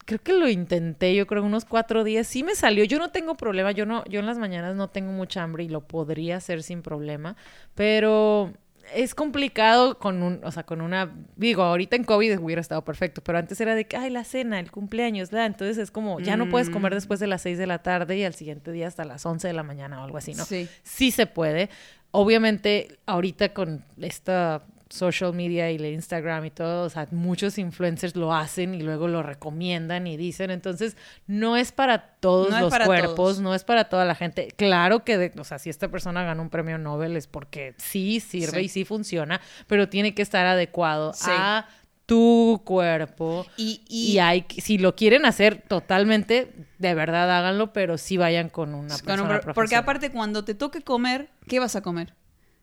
creo que lo intenté, yo creo unos cuatro días, sí me salió, yo no tengo problema, yo no, yo en las mañanas no tengo mucha hambre y lo podría hacer sin problema, pero es complicado con un, o sea, con una, digo, ahorita en COVID hubiera estado perfecto, pero antes era de que, ay, la cena, el cumpleaños, la, entonces es como, ya no puedes comer mm. después de las seis de la tarde y al siguiente día hasta las once de la mañana o algo así, ¿no? Sí. Sí se puede. Obviamente, ahorita con esta social media y el Instagram y todo, o sea, muchos influencers lo hacen y luego lo recomiendan y dicen, entonces no es para todos los cuerpos, no es para toda la gente. Claro que, o sea, si esta persona gana un premio Nobel es porque sí sirve y sí funciona, pero tiene que estar adecuado a tu cuerpo. Y, y, hay si lo quieren hacer totalmente de verdad háganlo pero sí vayan con una persona porque aparte cuando te toque comer qué vas a comer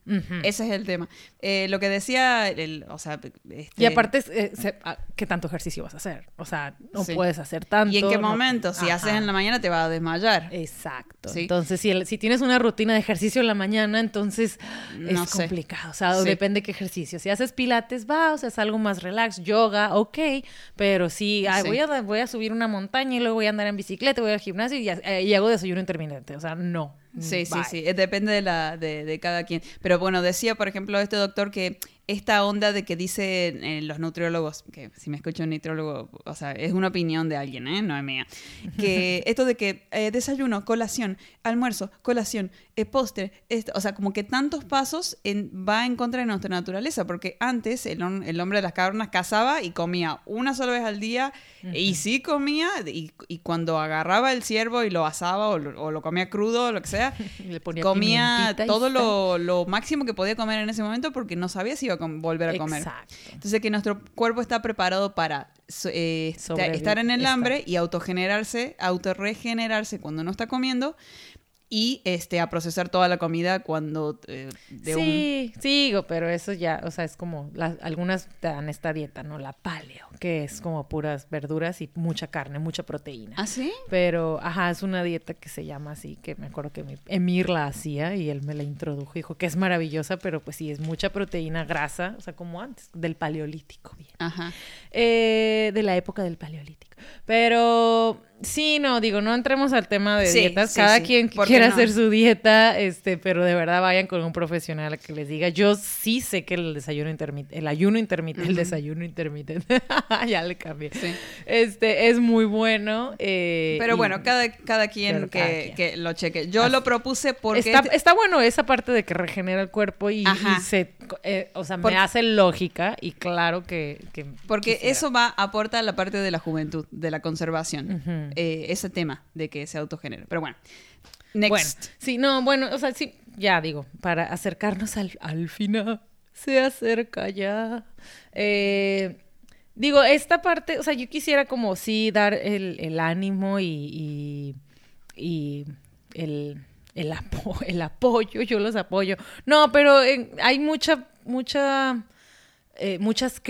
ese es el tema. Eh, lo que decía, el, o sea... Este y aparte, eh, ah, ¿qué tanto ejercicio vas a hacer? O sea, no puedes hacer tanto. ¿Y en qué momento? Si haces en la mañana te va a desmayar. Exacto. Entonces, si, si tienes una rutina de ejercicio en la mañana, entonces es complicado. O sea, depende qué ejercicio. Si haces pilates, va, o sea, es algo más relax. Yoga, ok. Pero si voy, a, voy a subir una montaña y luego voy a andar en bicicleta, voy al gimnasio y, eh, y hago desayuno intermitente. O sea, no. Sí, sí, sí, eh, depende de, la, de, de, cada quien. Pero bueno, decía, por ejemplo, este doctor que esta onda de que dicen eh, los nutriólogos, que si me escucha un nutriólogo, o sea, es una opinión de alguien, ¿eh? no es mía, que esto de que eh, desayuno, colación, almuerzo, colación, eh, postre, o sea, como que tantos pasos en, va en contra de nuestra naturaleza, porque antes el, el, hombre de las cavernas cazaba y comía una sola vez al día, y sí comía, y, y, cuando agarraba el ciervo y lo asaba o lo, comía crudo o lo que sea, comía todo lo, lo máximo que podía comer en ese momento porque no sabía si iba a volver a comer. Entonces que nuestro cuerpo está preparado para eh, estar en el hambre y autogenerarse, autorregenerarse cuando no está comiendo y este a procesar toda la comida cuando eh, sí sí pero eso ya o sea es como algunas te dan esta dieta no la paleo que es como puras verduras y mucha carne mucha proteína. Ah sí pero ajá es una dieta que se llama así que me acuerdo que mi Emir la hacía y él me la introdujo dijo que es maravillosa pero pues sí es mucha proteína grasa o sea como antes del paleolítico bien. Ajá. Eh, de la época del paleolítico. Pero Sí, no, digo, no entremos al tema de dietas. Cada quien quiera hacer su dieta, este, pero de verdad vayan con un profesional que les diga. Yo sí sé que el desayuno intermitente, el ayuno intermitente, el desayuno intermitente, ya le cambié. Este, es muy bueno. Eh, pero bueno, cada, cada quien que, lo cheque. Yo lo propuse porque... Está, está, bueno esa parte de que regenera el cuerpo y, se, eh, o sea, me hace lógica y claro que... porque eso va, aporta a la parte de la juventud, de la conservación. Eh, ese tema de que se autogenera. Pero bueno, next. Bueno, sí, no, bueno, o sea, sí, ya digo, para acercarnos al, al final, se acerca ya. Eh, digo, esta parte, o sea, yo quisiera como sí dar el, el ánimo y, y, el, el, el, apoyo, yo los apoyo. No, pero hay mucha, mucha, eh, muchas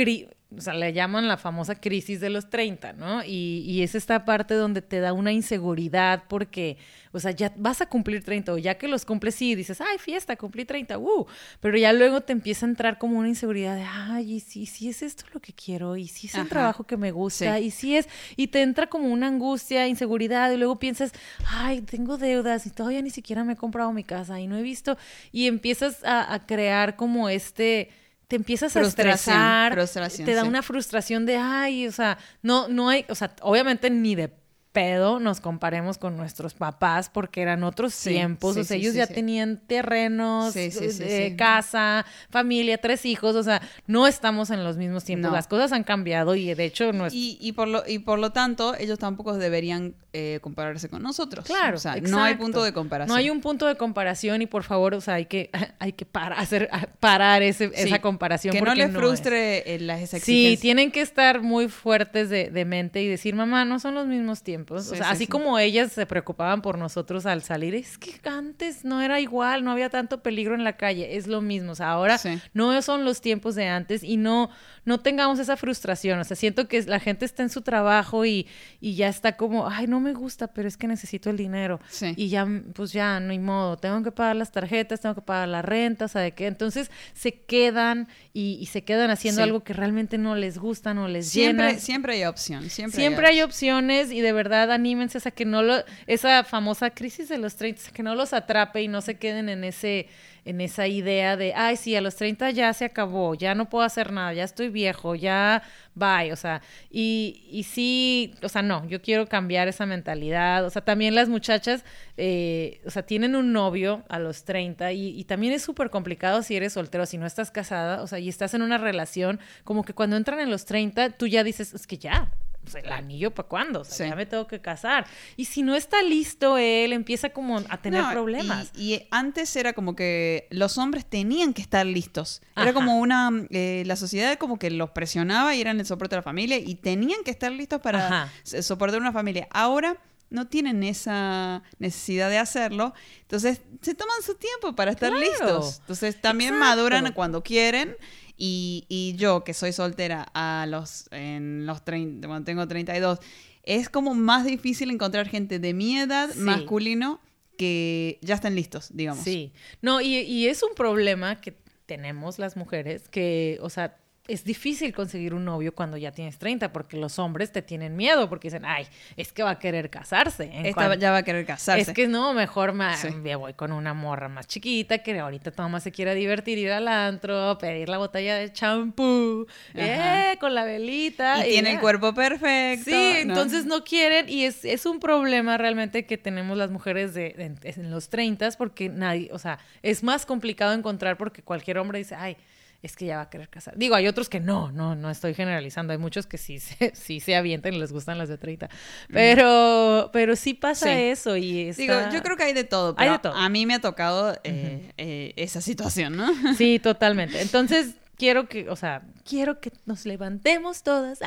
o sea, le llaman la famosa crisis de los 30, ¿no? Y, y, es esta parte donde te da una inseguridad porque, o sea, ya vas a cumplir 30 o ya que los cumples sí dices, ay, fiesta, cumplí 30, uh, pero ya luego te empieza a entrar como una inseguridad de, ay, y si, si es esto lo que quiero, y si es el trabajo que me gusta, y si es, y te entra como una angustia, inseguridad, y luego piensas, ay, tengo deudas y todavía ni siquiera me he comprado mi casa y no he visto, y empiezas a, a crear como este te empiezas a estresar, te da una frustración de, ay, o sea, no, no hay, o sea, obviamente ni de pedo nos comparemos con nuestros papás porque eran otros tiempos, o sea, ellos ya tenían terrenos, eh, casa, familia, tres hijos, o sea, no estamos en los mismos tiempos, las cosas han cambiado y de hecho no es... y, y, por lo y por lo tanto ellos tampoco deberían eh, compararse con nosotros. Claro, o sea, no hay punto de comparación. No hay un punto de comparación y por favor, o sea, hay que hay que parar, hacer parar ese, esa comparación que no les frustre las exigencias. Sí, tienen que estar muy fuertes de, de mente y decir, mamá, no son los mismos tiempos tiempos. o sea, así como ellas se preocupaban por nosotros al salir, es que antes no era igual, no había tanto peligro en la calle, es lo mismo. O sea, ahora no son los tiempos de antes y no, no tengamos esa frustración. O sea, siento que la gente está en su trabajo y, y ya está como, ay, no me gusta, pero es que necesito el dinero. Y ya, pues ya, no hay modo, tengo que pagar las tarjetas, tengo que pagar la renta, ¿sabe qué? Entonces se quedan y, se quedan haciendo algo que realmente no les gusta, no les siempre, llena. Siempre hay opción, siempre, siempre hay, opciones y de verdad anímense a que no lo, esa famosa crisis de los 30, que no los atrape y no se queden en ese en esa idea de, ay, sí, a los 30 ya se acabó, ya no puedo hacer nada, ya estoy viejo, ya bye, o sea, y, y sí, o sea, no, yo quiero cambiar esa mentalidad, o sea, también las muchachas, eh, o sea, tienen un novio a los 30 y, y también es súper complicado si eres soltero, si no estás casada, o sea, y estás en una relación, como que cuando entran en los 30, tú ya dices, es que ya, pues, el anillo para cuándo, o sea, ya me tengo que casar. Y si no está listo él, empieza como a tener problemas. Y, antes era como que los hombres tenían que estar listos. Era como una, eh, la sociedad como que los presionaba y eran el soporte de la familia y tenían que estar listos para soportar una familia. Ahora no tienen esa necesidad de hacerlo, entonces se toman su tiempo para estar listos. Entonces también maduran cuando quieren y, yo, que soy soltera a los, en los 30, cuando tengo 32, es como más difícil encontrar gente de mi edad, masculino, que ya estén listos, digamos. Sí. No, y, y es un problema que tenemos las mujeres, que, o sea, es difícil conseguir un novio cuando ya tienes 30 porque los hombres te tienen miedo porque dicen, ay, es que va a querer casarse. Esta ya va a querer casarse. Es que no, mejor me, voy con una morra más chiquita que ahorita todo más se quiera divertir, ir al antro, pedir la botella de champú, eh, con la velita. Y, tiene el cuerpo perfecto. Sí, entonces no quieren y es, es un problema realmente que tenemos las mujeres de, en los 30 porque nadie, o sea, es más complicado encontrar porque cualquier hombre dice, ay, es que ya va a querer casar. Digo, hay otros que no, no, no estoy generalizando. Hay muchos que sí se, sí se avientan y les gustan las de 30. Pero, pero sí pasa eso y Digo, yo creo que hay de todo. hay de todo. A mí me ha tocado eh, eh, esa situación, ¿no? Sí, totalmente. Entonces, quiero que, o sea, quiero que nos levantemos todas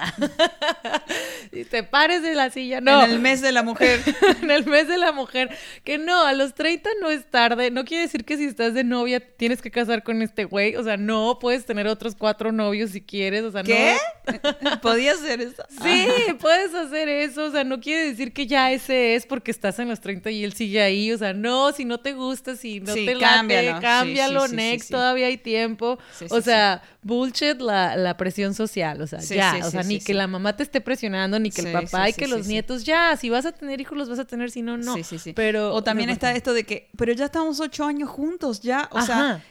y te pares de la silla. No. En el mes de la mujer. en el mes de la mujer. Que no, a los 30 no es tarde. No quiere decir que si estás de novia tienes que casar con este güey. O sea, no, puedes tener otros cuatro novios si quieres. O sea, ¿Qué? ¿Podías hacer eso? Sí, puedes hacer eso. O sea, no quiere decir que ya ese es porque estás en los 30 y él sigue ahí. O sea, no, si no te gusta, si no te late, cámbialo, cámbialo next, todavía hay tiempo. o sea, bullshit la, presión social, o sea, ya, o sea, ni que la mamá te esté presionando, ni que el papá y que los nietos, ya, si vas a tener hijos los vas a tener, si no, no. Sí, sí, sí. Pero, o también está esto de que, pero ya estamos ocho años juntos, ya, o sea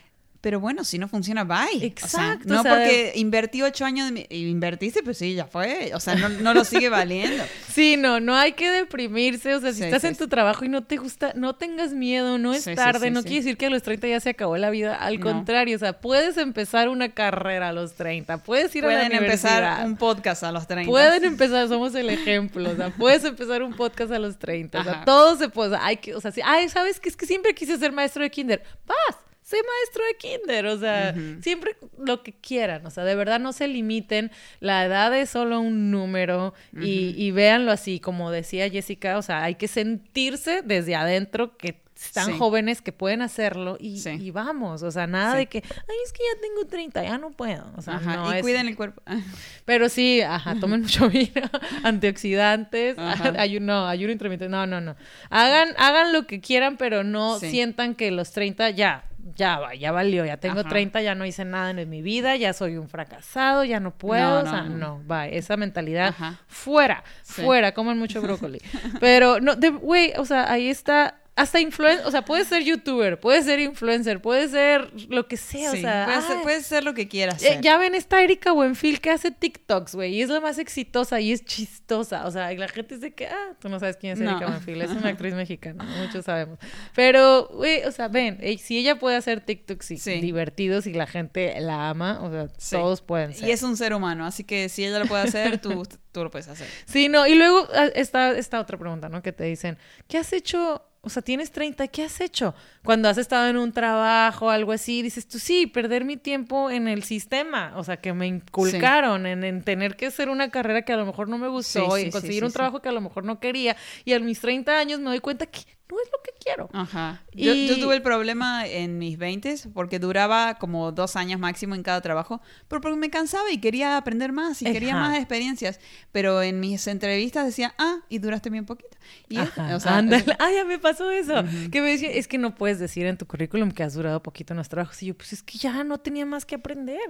pero bueno, si no funciona, bye. Exacto. no porque invertí ocho años, de invertiste, pues sí, ya fue. O sea, no, lo sigue valiendo. sí, no, no hay que deprimirse. O sea, si estás en tu trabajo y no te gusta, no tengas miedo, no es tarde. no quiere decir que a los 30 ya se acabó la vida. Al contrario, o sea, puedes empezar una carrera a los 30. Puedes ir a la universidad. empezar un podcast a los 30. Pueden empezar, somos el ejemplo. O sea, puedes empezar un podcast a los 30. O sea, todo se puede. Hay que, o sea, si, ay, ¿sabes qué? Es que siempre quise ser maestro de kinder. Vas sé maestro de kinder, o sea, siempre lo que quieran, o sea, de verdad no se limiten, la edad es solo un número y, y véanlo así, como decía Jessica, o sea, hay que sentirse desde adentro que están jóvenes que pueden hacerlo y, y, vamos, o sea, nada de que, ay, es que ya tengo 30, ya no puedo, o sea, no y cuiden el cuerpo. Pero sí, ajá, tomen mucho vino, antioxidantes, ayuno, ayuno intermitente, no, no, no. Hagan, hagan lo que quieran, pero no sientan que los 30 ya, ya va, ya valió, ya tengo 30, ya no hice nada en mi vida, ya soy un fracasado, ya no puedo, o sea, no, va, esa mentalidad fuera, fuera, coman mucho brócoli. Pero no, güey, o sea, ahí está hasta influencer, o sea, puedes ser youtuber, puedes ser influencer, puedes ser lo que sea, o sea. Puedes, ser, lo que quieras. Eh, ya ven esta Erika Buenfil que hace TikToks, güey, y es la más exitosa y es chistosa. O sea, y la gente dice que, ah, tú no sabes quién es Erika Buenfil, es una actriz mexicana, muchos sabemos. Pero, güey, o sea, ven, si ella puede hacer TikToks y divertidos y la gente la ama, o sea, todos pueden ser. Y es un ser humano, así que si ella lo puede hacer, tú, tú lo puedes hacer. Sí, no, y luego ah, está esta otra pregunta, ¿no? Que te dicen, ¿qué has hecho? O sea, tienes 30, ¿qué has hecho? Cuando has estado en un trabajo, algo así, dices tú, sí, perder mi tiempo en el sistema, o sea, que me inculcaron en, tener que hacer una carrera que a lo mejor no me gustó y conseguir un trabajo que a lo mejor no quería. Y a mis 30 años me doy cuenta que no es lo que quiero. Ajá. Yo, yo, tuve el problema en mis 20 porque duraba como dos años máximo en cada trabajo, pero porque me cansaba y quería aprender más y quería más experiencias. Pero en mis entrevistas decía, ah, y duraste bien poquito. Y o sea, Ándale. Ah, ya me pasó eso. Que me decía, es que no puedes decir en tu currículum que has durado poquito en los trabajos. Y yo, pues es que ya no tenía más que aprender.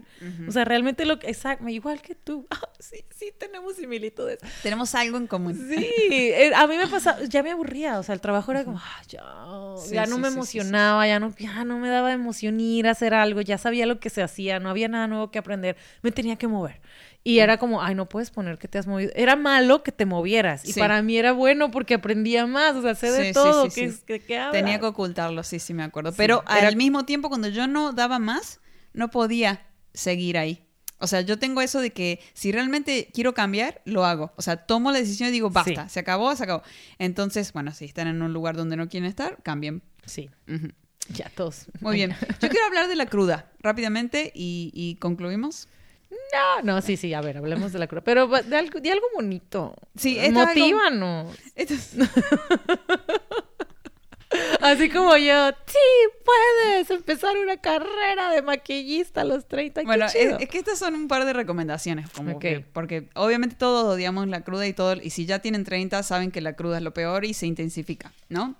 O sea, realmente lo que, exacto, igual que tú. Ah, sí, sí, tenemos similitudes. Tenemos algo en común. Sí, eh, a mí me pasaba, ya me aburría. O sea, el trabajo era como, ah, ya, ya no me emocionaba, ya no, ya no me daba emoción ir a hacer algo, ya sabía lo que se hacía, no había nada nuevo que aprender, me tenía que mover. Y era como, ay, no puedes poner que te has movido. Era malo que te movieras. Y para mí era bueno porque aprendía más. O sea, sé de todo. que, Tenía que ocultarlo, sí, sí, me acuerdo. Pero al mismo tiempo, cuando yo no daba más, no podía seguir ahí. O sea, yo tengo eso de que si realmente quiero cambiar, lo hago. O sea, tomo la decisión y digo, basta, se acabó, se acabó. Entonces, bueno, si están en un lugar donde no quieren estar, cambien. Sí. Ya todos. Muy bien. Yo quiero hablar de la cruda rápidamente y, y concluimos. No, no, sí, sí, a ver, hablemos de la cruda. Pero de algo, de algo bonito. Sí, Motívanos. Así como yo, sí, puedes empezar una carrera de maquillista a los 30. Bueno, es, que estas son un par de recomendaciones. Como porque obviamente todos odiamos la cruda y todo. Y si ya tienen 30, saben que la cruda es lo peor y se intensifica, ¿no?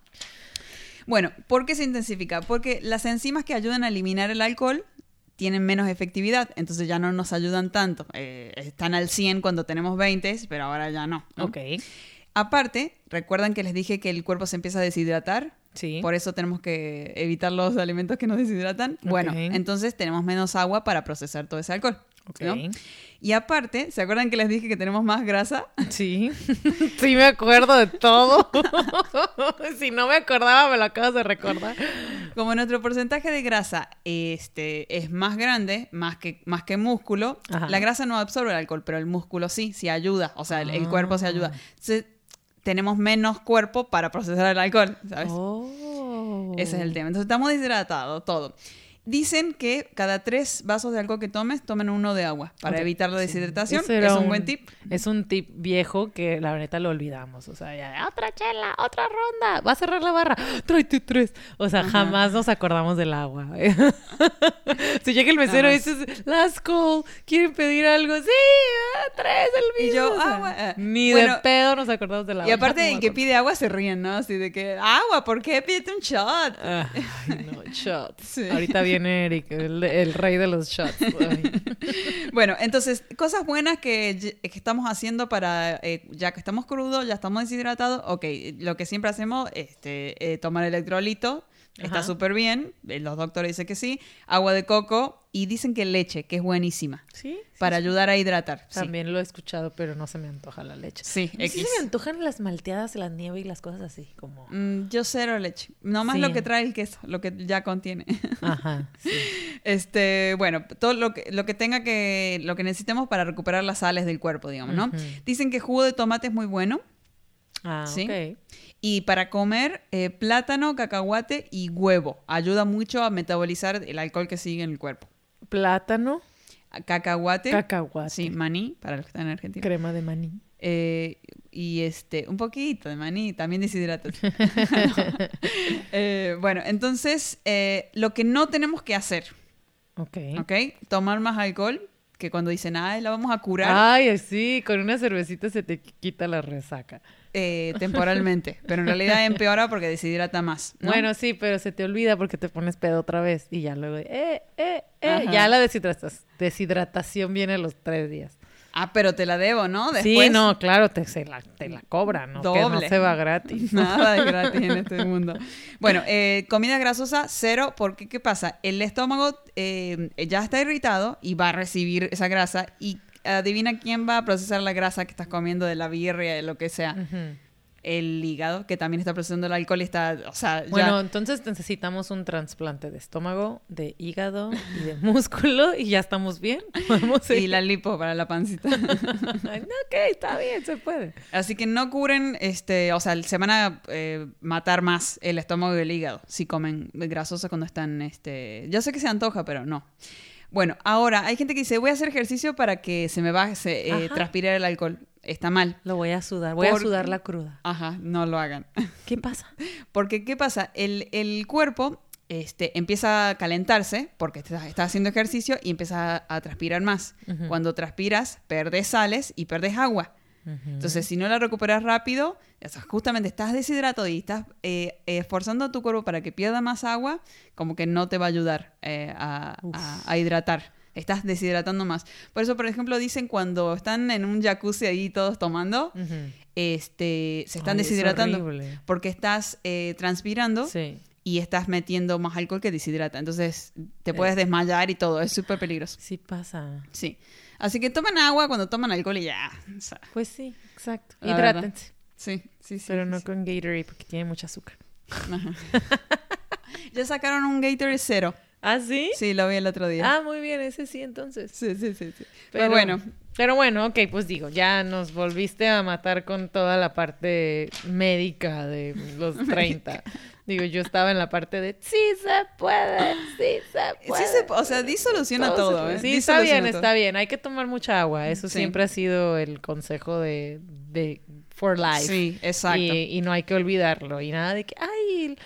Bueno, ¿por qué se intensifica? Porque las enzimas que ayudan a eliminar el alcohol tienen menos efectividad, entonces ya no nos ayudan tanto. Eh, están al 100 cuando tenemos 20, pero ahora ya no, Ok. Aparte, ¿recuerdan que les dije que el cuerpo se empieza a deshidratar? Sí. Por eso tenemos que evitar los alimentos que nos deshidratan. Bueno, entonces tenemos menos agua para procesar todo ese alcohol. Okay. Y aparte, ¿se acuerdan que les dije que tenemos más grasa? Sí, sí me acuerdo de todo. si no me acordaba, me lo acabas de recordar. Como nuestro porcentaje de grasa este, es más grande, más que, más que músculo, la grasa no absorbe el alcohol, pero el músculo sí, sí ayuda. O sea, el, cuerpo se ayuda. Entonces, tenemos menos cuerpo para procesar el alcohol, ¿sabes? Oh. Ese es el tema. Entonces, estamos deshidratados, todo. Dicen que cada tres vasos de alcohol que tomes, tomen uno de agua para evitar la deshidratación. es un, buen tip. Es un tip viejo que la neta lo olvidamos. O sea, ya, otra chela, otra ronda, va a cerrar la barra, tráete tres. O sea, jamás nos acordamos del agua. si llega el mesero y dices, last call, ¿quieren pedir algo? Sí, ah, tres el mismo. Y yo, agua. Eh, ni de pedo nos acordamos del agua. Y aparte, el que pide agua se ríen, ¿no? Así de que, agua, ¿por qué pide un shot? Ay, no, shot. Ahorita bien El, rey de los shots. bueno, entonces, cosas buenas que, estamos haciendo para, eh, ya que estamos crudos, ya estamos deshidratados, ok, lo que siempre hacemos, este, eh, tomar electrolito, está súper bien, eh, los doctores dicen que sí, agua de coco y dicen que leche, que es buenísima. Sí. Para ayudar a hidratar. También lo he escuchado, pero no se me antoja la leche. Sí, no se me antojan las malteadas, la nieve y las cosas así, como... Mm, yo cero leche. Nomás lo que trae el queso, lo que ya contiene. Ajá, sí. Este, bueno, todo lo que, lo que tenga que... Lo que necesitemos para recuperar las sales del cuerpo, digamos, ¿no? Dicen que jugo de tomate es muy bueno. Ah, ¿sí? ok. Y para comer, eh, plátano, cacahuate y huevo. Ayuda mucho a metabolizar el alcohol que sigue en el cuerpo. Plátano. Cacahuate. Cacahuate. Sí, maní, para los que están en Argentina. Crema de maní. Eh, y este, un poquito de maní, también deshidratos. Eh, bueno, entonces, lo que no tenemos que hacer. Ok. Ok, tomar más alcohol que cuando dicen, ay, la vamos a curar. Ay, sí, con una cervecita se te quita la resaca. Eh, temporalmente, pero en realidad empeora porque deshidrata más. Bueno, sí, pero se te olvida porque te pones pedo otra vez y ya luego, eh, eh, eh, ya la deshidratación viene a los tres días. Ah, pero te la debo, ¿no? Sí, no, claro, te, la, te la cobran, ¿no? Que no se va gratis. Nada de gratis en este mundo. Bueno, eh, comida grasosa, cero, porque ¿qué pasa? El estómago ya está irritado y va a recibir esa grasa y adivina quién va a procesar la grasa que estás comiendo de la birria, de lo que sea. el hígado, que también está procesando el alcohol y está, o sea, Bueno, entonces necesitamos un trasplante de estómago, de hígado y de músculo y ya estamos bien. Y la lipo para la pancita. ok, está bien, se puede. Así que no curen, este, o sea, se van a eh, matar más el estómago y el hígado si comen grasosa cuando están, este, ya sé que se antoja, pero no. Bueno, ahora hay gente que dice, voy a hacer ejercicio para que se me baje, eh, transpirar el alcohol. Está mal. Lo voy a sudar, voy a sudar la cruda. Ajá, no lo hagan. ¿Qué pasa? Porque, ¿qué pasa? El, el cuerpo este, empieza a calentarse porque estás está haciendo ejercicio y empieza a, transpirar más. Cuando transpiras, perdes sales y perdes agua. Entonces, si no la recuperas rápido, justamente estás deshidratado y estás eh, esforzando a tu cuerpo para que pierda más agua, como que no te va a ayudar eh, a, hidratar. Estás deshidratando más. Por eso, por ejemplo, dicen cuando están en un jacuzzi ahí todos tomando, este, se están deshidratando porque estás eh, transpirando. y estás metiendo más alcohol que deshidrata. Entonces te puedes desmayar y todo. Es súper peligroso. Sí pasa. Sí. Así que toman agua cuando toman alcohol y ya. pues sí, exacto. Hidrátense. Sí, sí, sí. Pero no con Gatorade porque tiene mucho azúcar. ya sacaron un Gatorade cero. ¿Ah, sí? Sí, lo vi el otro día. Ah, muy bien, ese sí entonces. Sí, sí, sí. sí. Pero, bueno. Pero bueno, ok, pues digo, ya nos volviste a matar con toda la parte médica de los 30. Digo, yo estaba en la parte de sí se puede, sí se puede. Sí se, o sea, disoluciona todo. ¿eh? Sí, está bien, está bien. Hay que tomar mucha agua. Eso siempre ha sido el consejo de, de for life. Sí, exacto. Y, no hay que olvidarlo. Y nada de que, ay,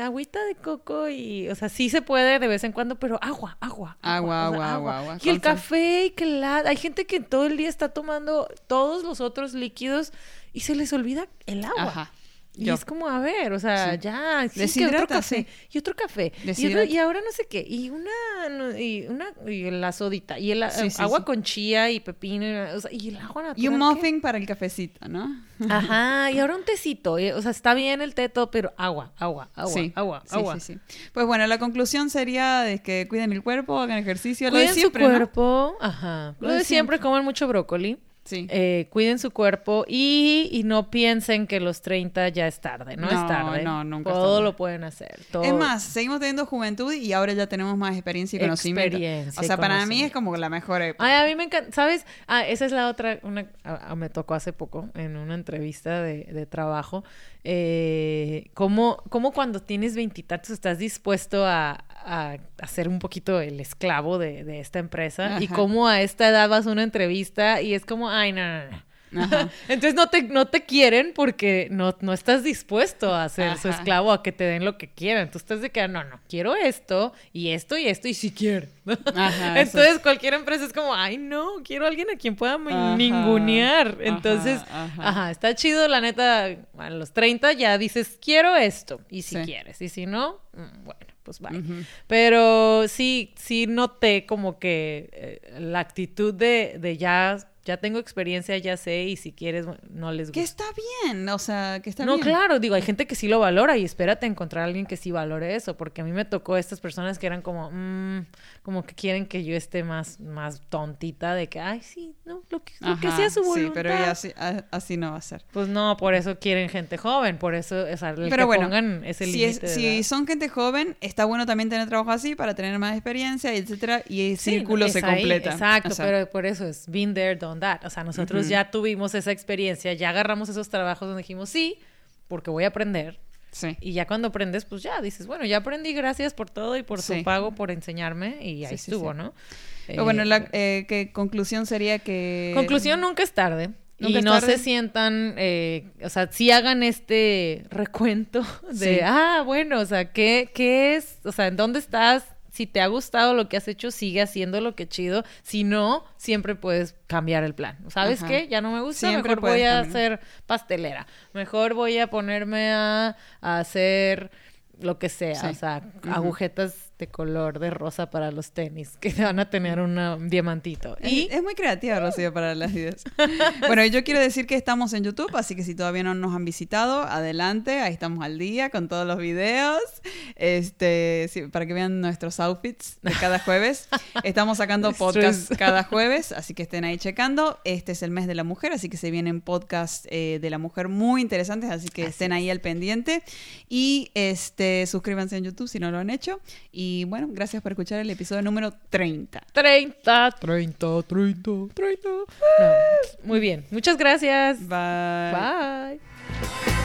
agüita de coco y, o sea, sí se puede de vez en cuando, pero agua, agua. Agua, agua, agua, agua, Y el café y que la... Hay gente que todo el día está tomando todos los otros líquidos y se les olvida el agua. Ajá. Y es como, a ver, o sea, ya, sí, que otro café, y otro café, y, ahora no sé qué, y una, y una, y la sodita, y el agua con chía y pepino, o sea, y el agua natural. Y un muffin para el cafecito, ¿no? Ajá, y ahora un tecito, o sea, está bien el té todo, pero agua, agua, agua, agua, agua. Sí, sí, Pues bueno, la conclusión sería de que cuiden el cuerpo, hagan ejercicio, cuiden lo de siempre, su cuerpo, ajá, lo, de siempre, comen mucho brócoli. Sí. Eh, cuiden su cuerpo y, no piensen que los 30 ya es tarde. No, es tarde. No, nunca Todo lo pueden hacer. Es más, seguimos teniendo juventud y ahora ya tenemos más experiencia y conocimiento. Experiencia o sea, para mí es como la mejor época. Ay, a mí me encanta. ¿Sabes? Ah, esa es la otra. Una, me tocó hace poco en una entrevista de, de trabajo. Eh, cómo, cómo cuando tienes veintitantos estás dispuesto a, a, ser un poquito el esclavo de, de esta empresa y cómo a esta edad vas a una entrevista y es como, ay, no, no, no. Entonces no te, no te quieren porque no, no estás dispuesto a ser su esclavo, a que te den lo que quieran. Entonces estás de que, no, no, quiero esto y esto y esto y si quiero. Entonces cualquier empresa es como, ay, no, quiero a alguien a quien pueda ningunear. Entonces, ajá, está chido, la neta, a los 30 ya dices, quiero esto y si quieres. Y si no, mm, bueno pues vale. Pero sí, sí noté como que eh, la actitud de, de ya ya tengo experiencia, ya sé, y si quieres, no les gusta. Que está bien, o sea, que está bien. No, claro, digo, hay gente que sí lo valora y espérate encontrar a alguien que sí valore eso, porque a mí me tocó estas personas que eran como, mmm, como que quieren que yo esté más, más tontita de que, ay, sí, no, lo que, sea su voluntad. Sí, pero así, así no va a ser. Pues no, por eso quieren gente joven, por eso, o sea, el pero que pongan ese límite. Si, son gente joven, está bueno también tener trabajo así para tener más experiencia, etcétera, y el círculo se completa. Exacto, pero por eso es been there, done o sea, nosotros ya tuvimos esa experiencia, ya agarramos esos trabajos donde dijimos, sí, porque voy a aprender. Sí. Y ya cuando aprendes, pues ya dices, bueno, ya aprendí, gracias por todo y por su pago, por enseñarme, y ahí estuvo, ¿no? bueno, la eh, que conclusión sería que... Conclusión, nunca es tarde. y no se sientan, eh, o sea, sí hagan este recuento de, ah, bueno, o sea, ¿qué, ¿qué es? O sea, ¿en dónde estás? Si te ha gustado lo que has hecho, sigue haciendo lo que chido. Si no, siempre puedes cambiar el plan. ¿Sabes qué? Ya no me gusta, mejor voy a hacer pastelera. Mejor voy a ponerme a, a hacer lo que sea, o sea, agujetas de color de rosa para los tenis, que van a tener un diamantito. Y es, muy creativa, Rocío, para las ideas. bueno, yo quiero decir que estamos en YouTube, así que si todavía no nos han visitado, adelante, ahí estamos al día con todos los videos. Este, para que vean nuestros outfits de cada jueves. Estamos sacando podcast cada jueves, así que estén ahí checando. Este es el mes de la mujer, así que se vienen podcasts eh, de la mujer muy interesantes, así que estén ahí al pendiente. Y este, suscríbanse en YouTube si no lo han hecho. Y bueno, gracias por escuchar el episodio número 30. 30, 30, 30, 30. muy bien. Muchas gracias. Bye. Bye.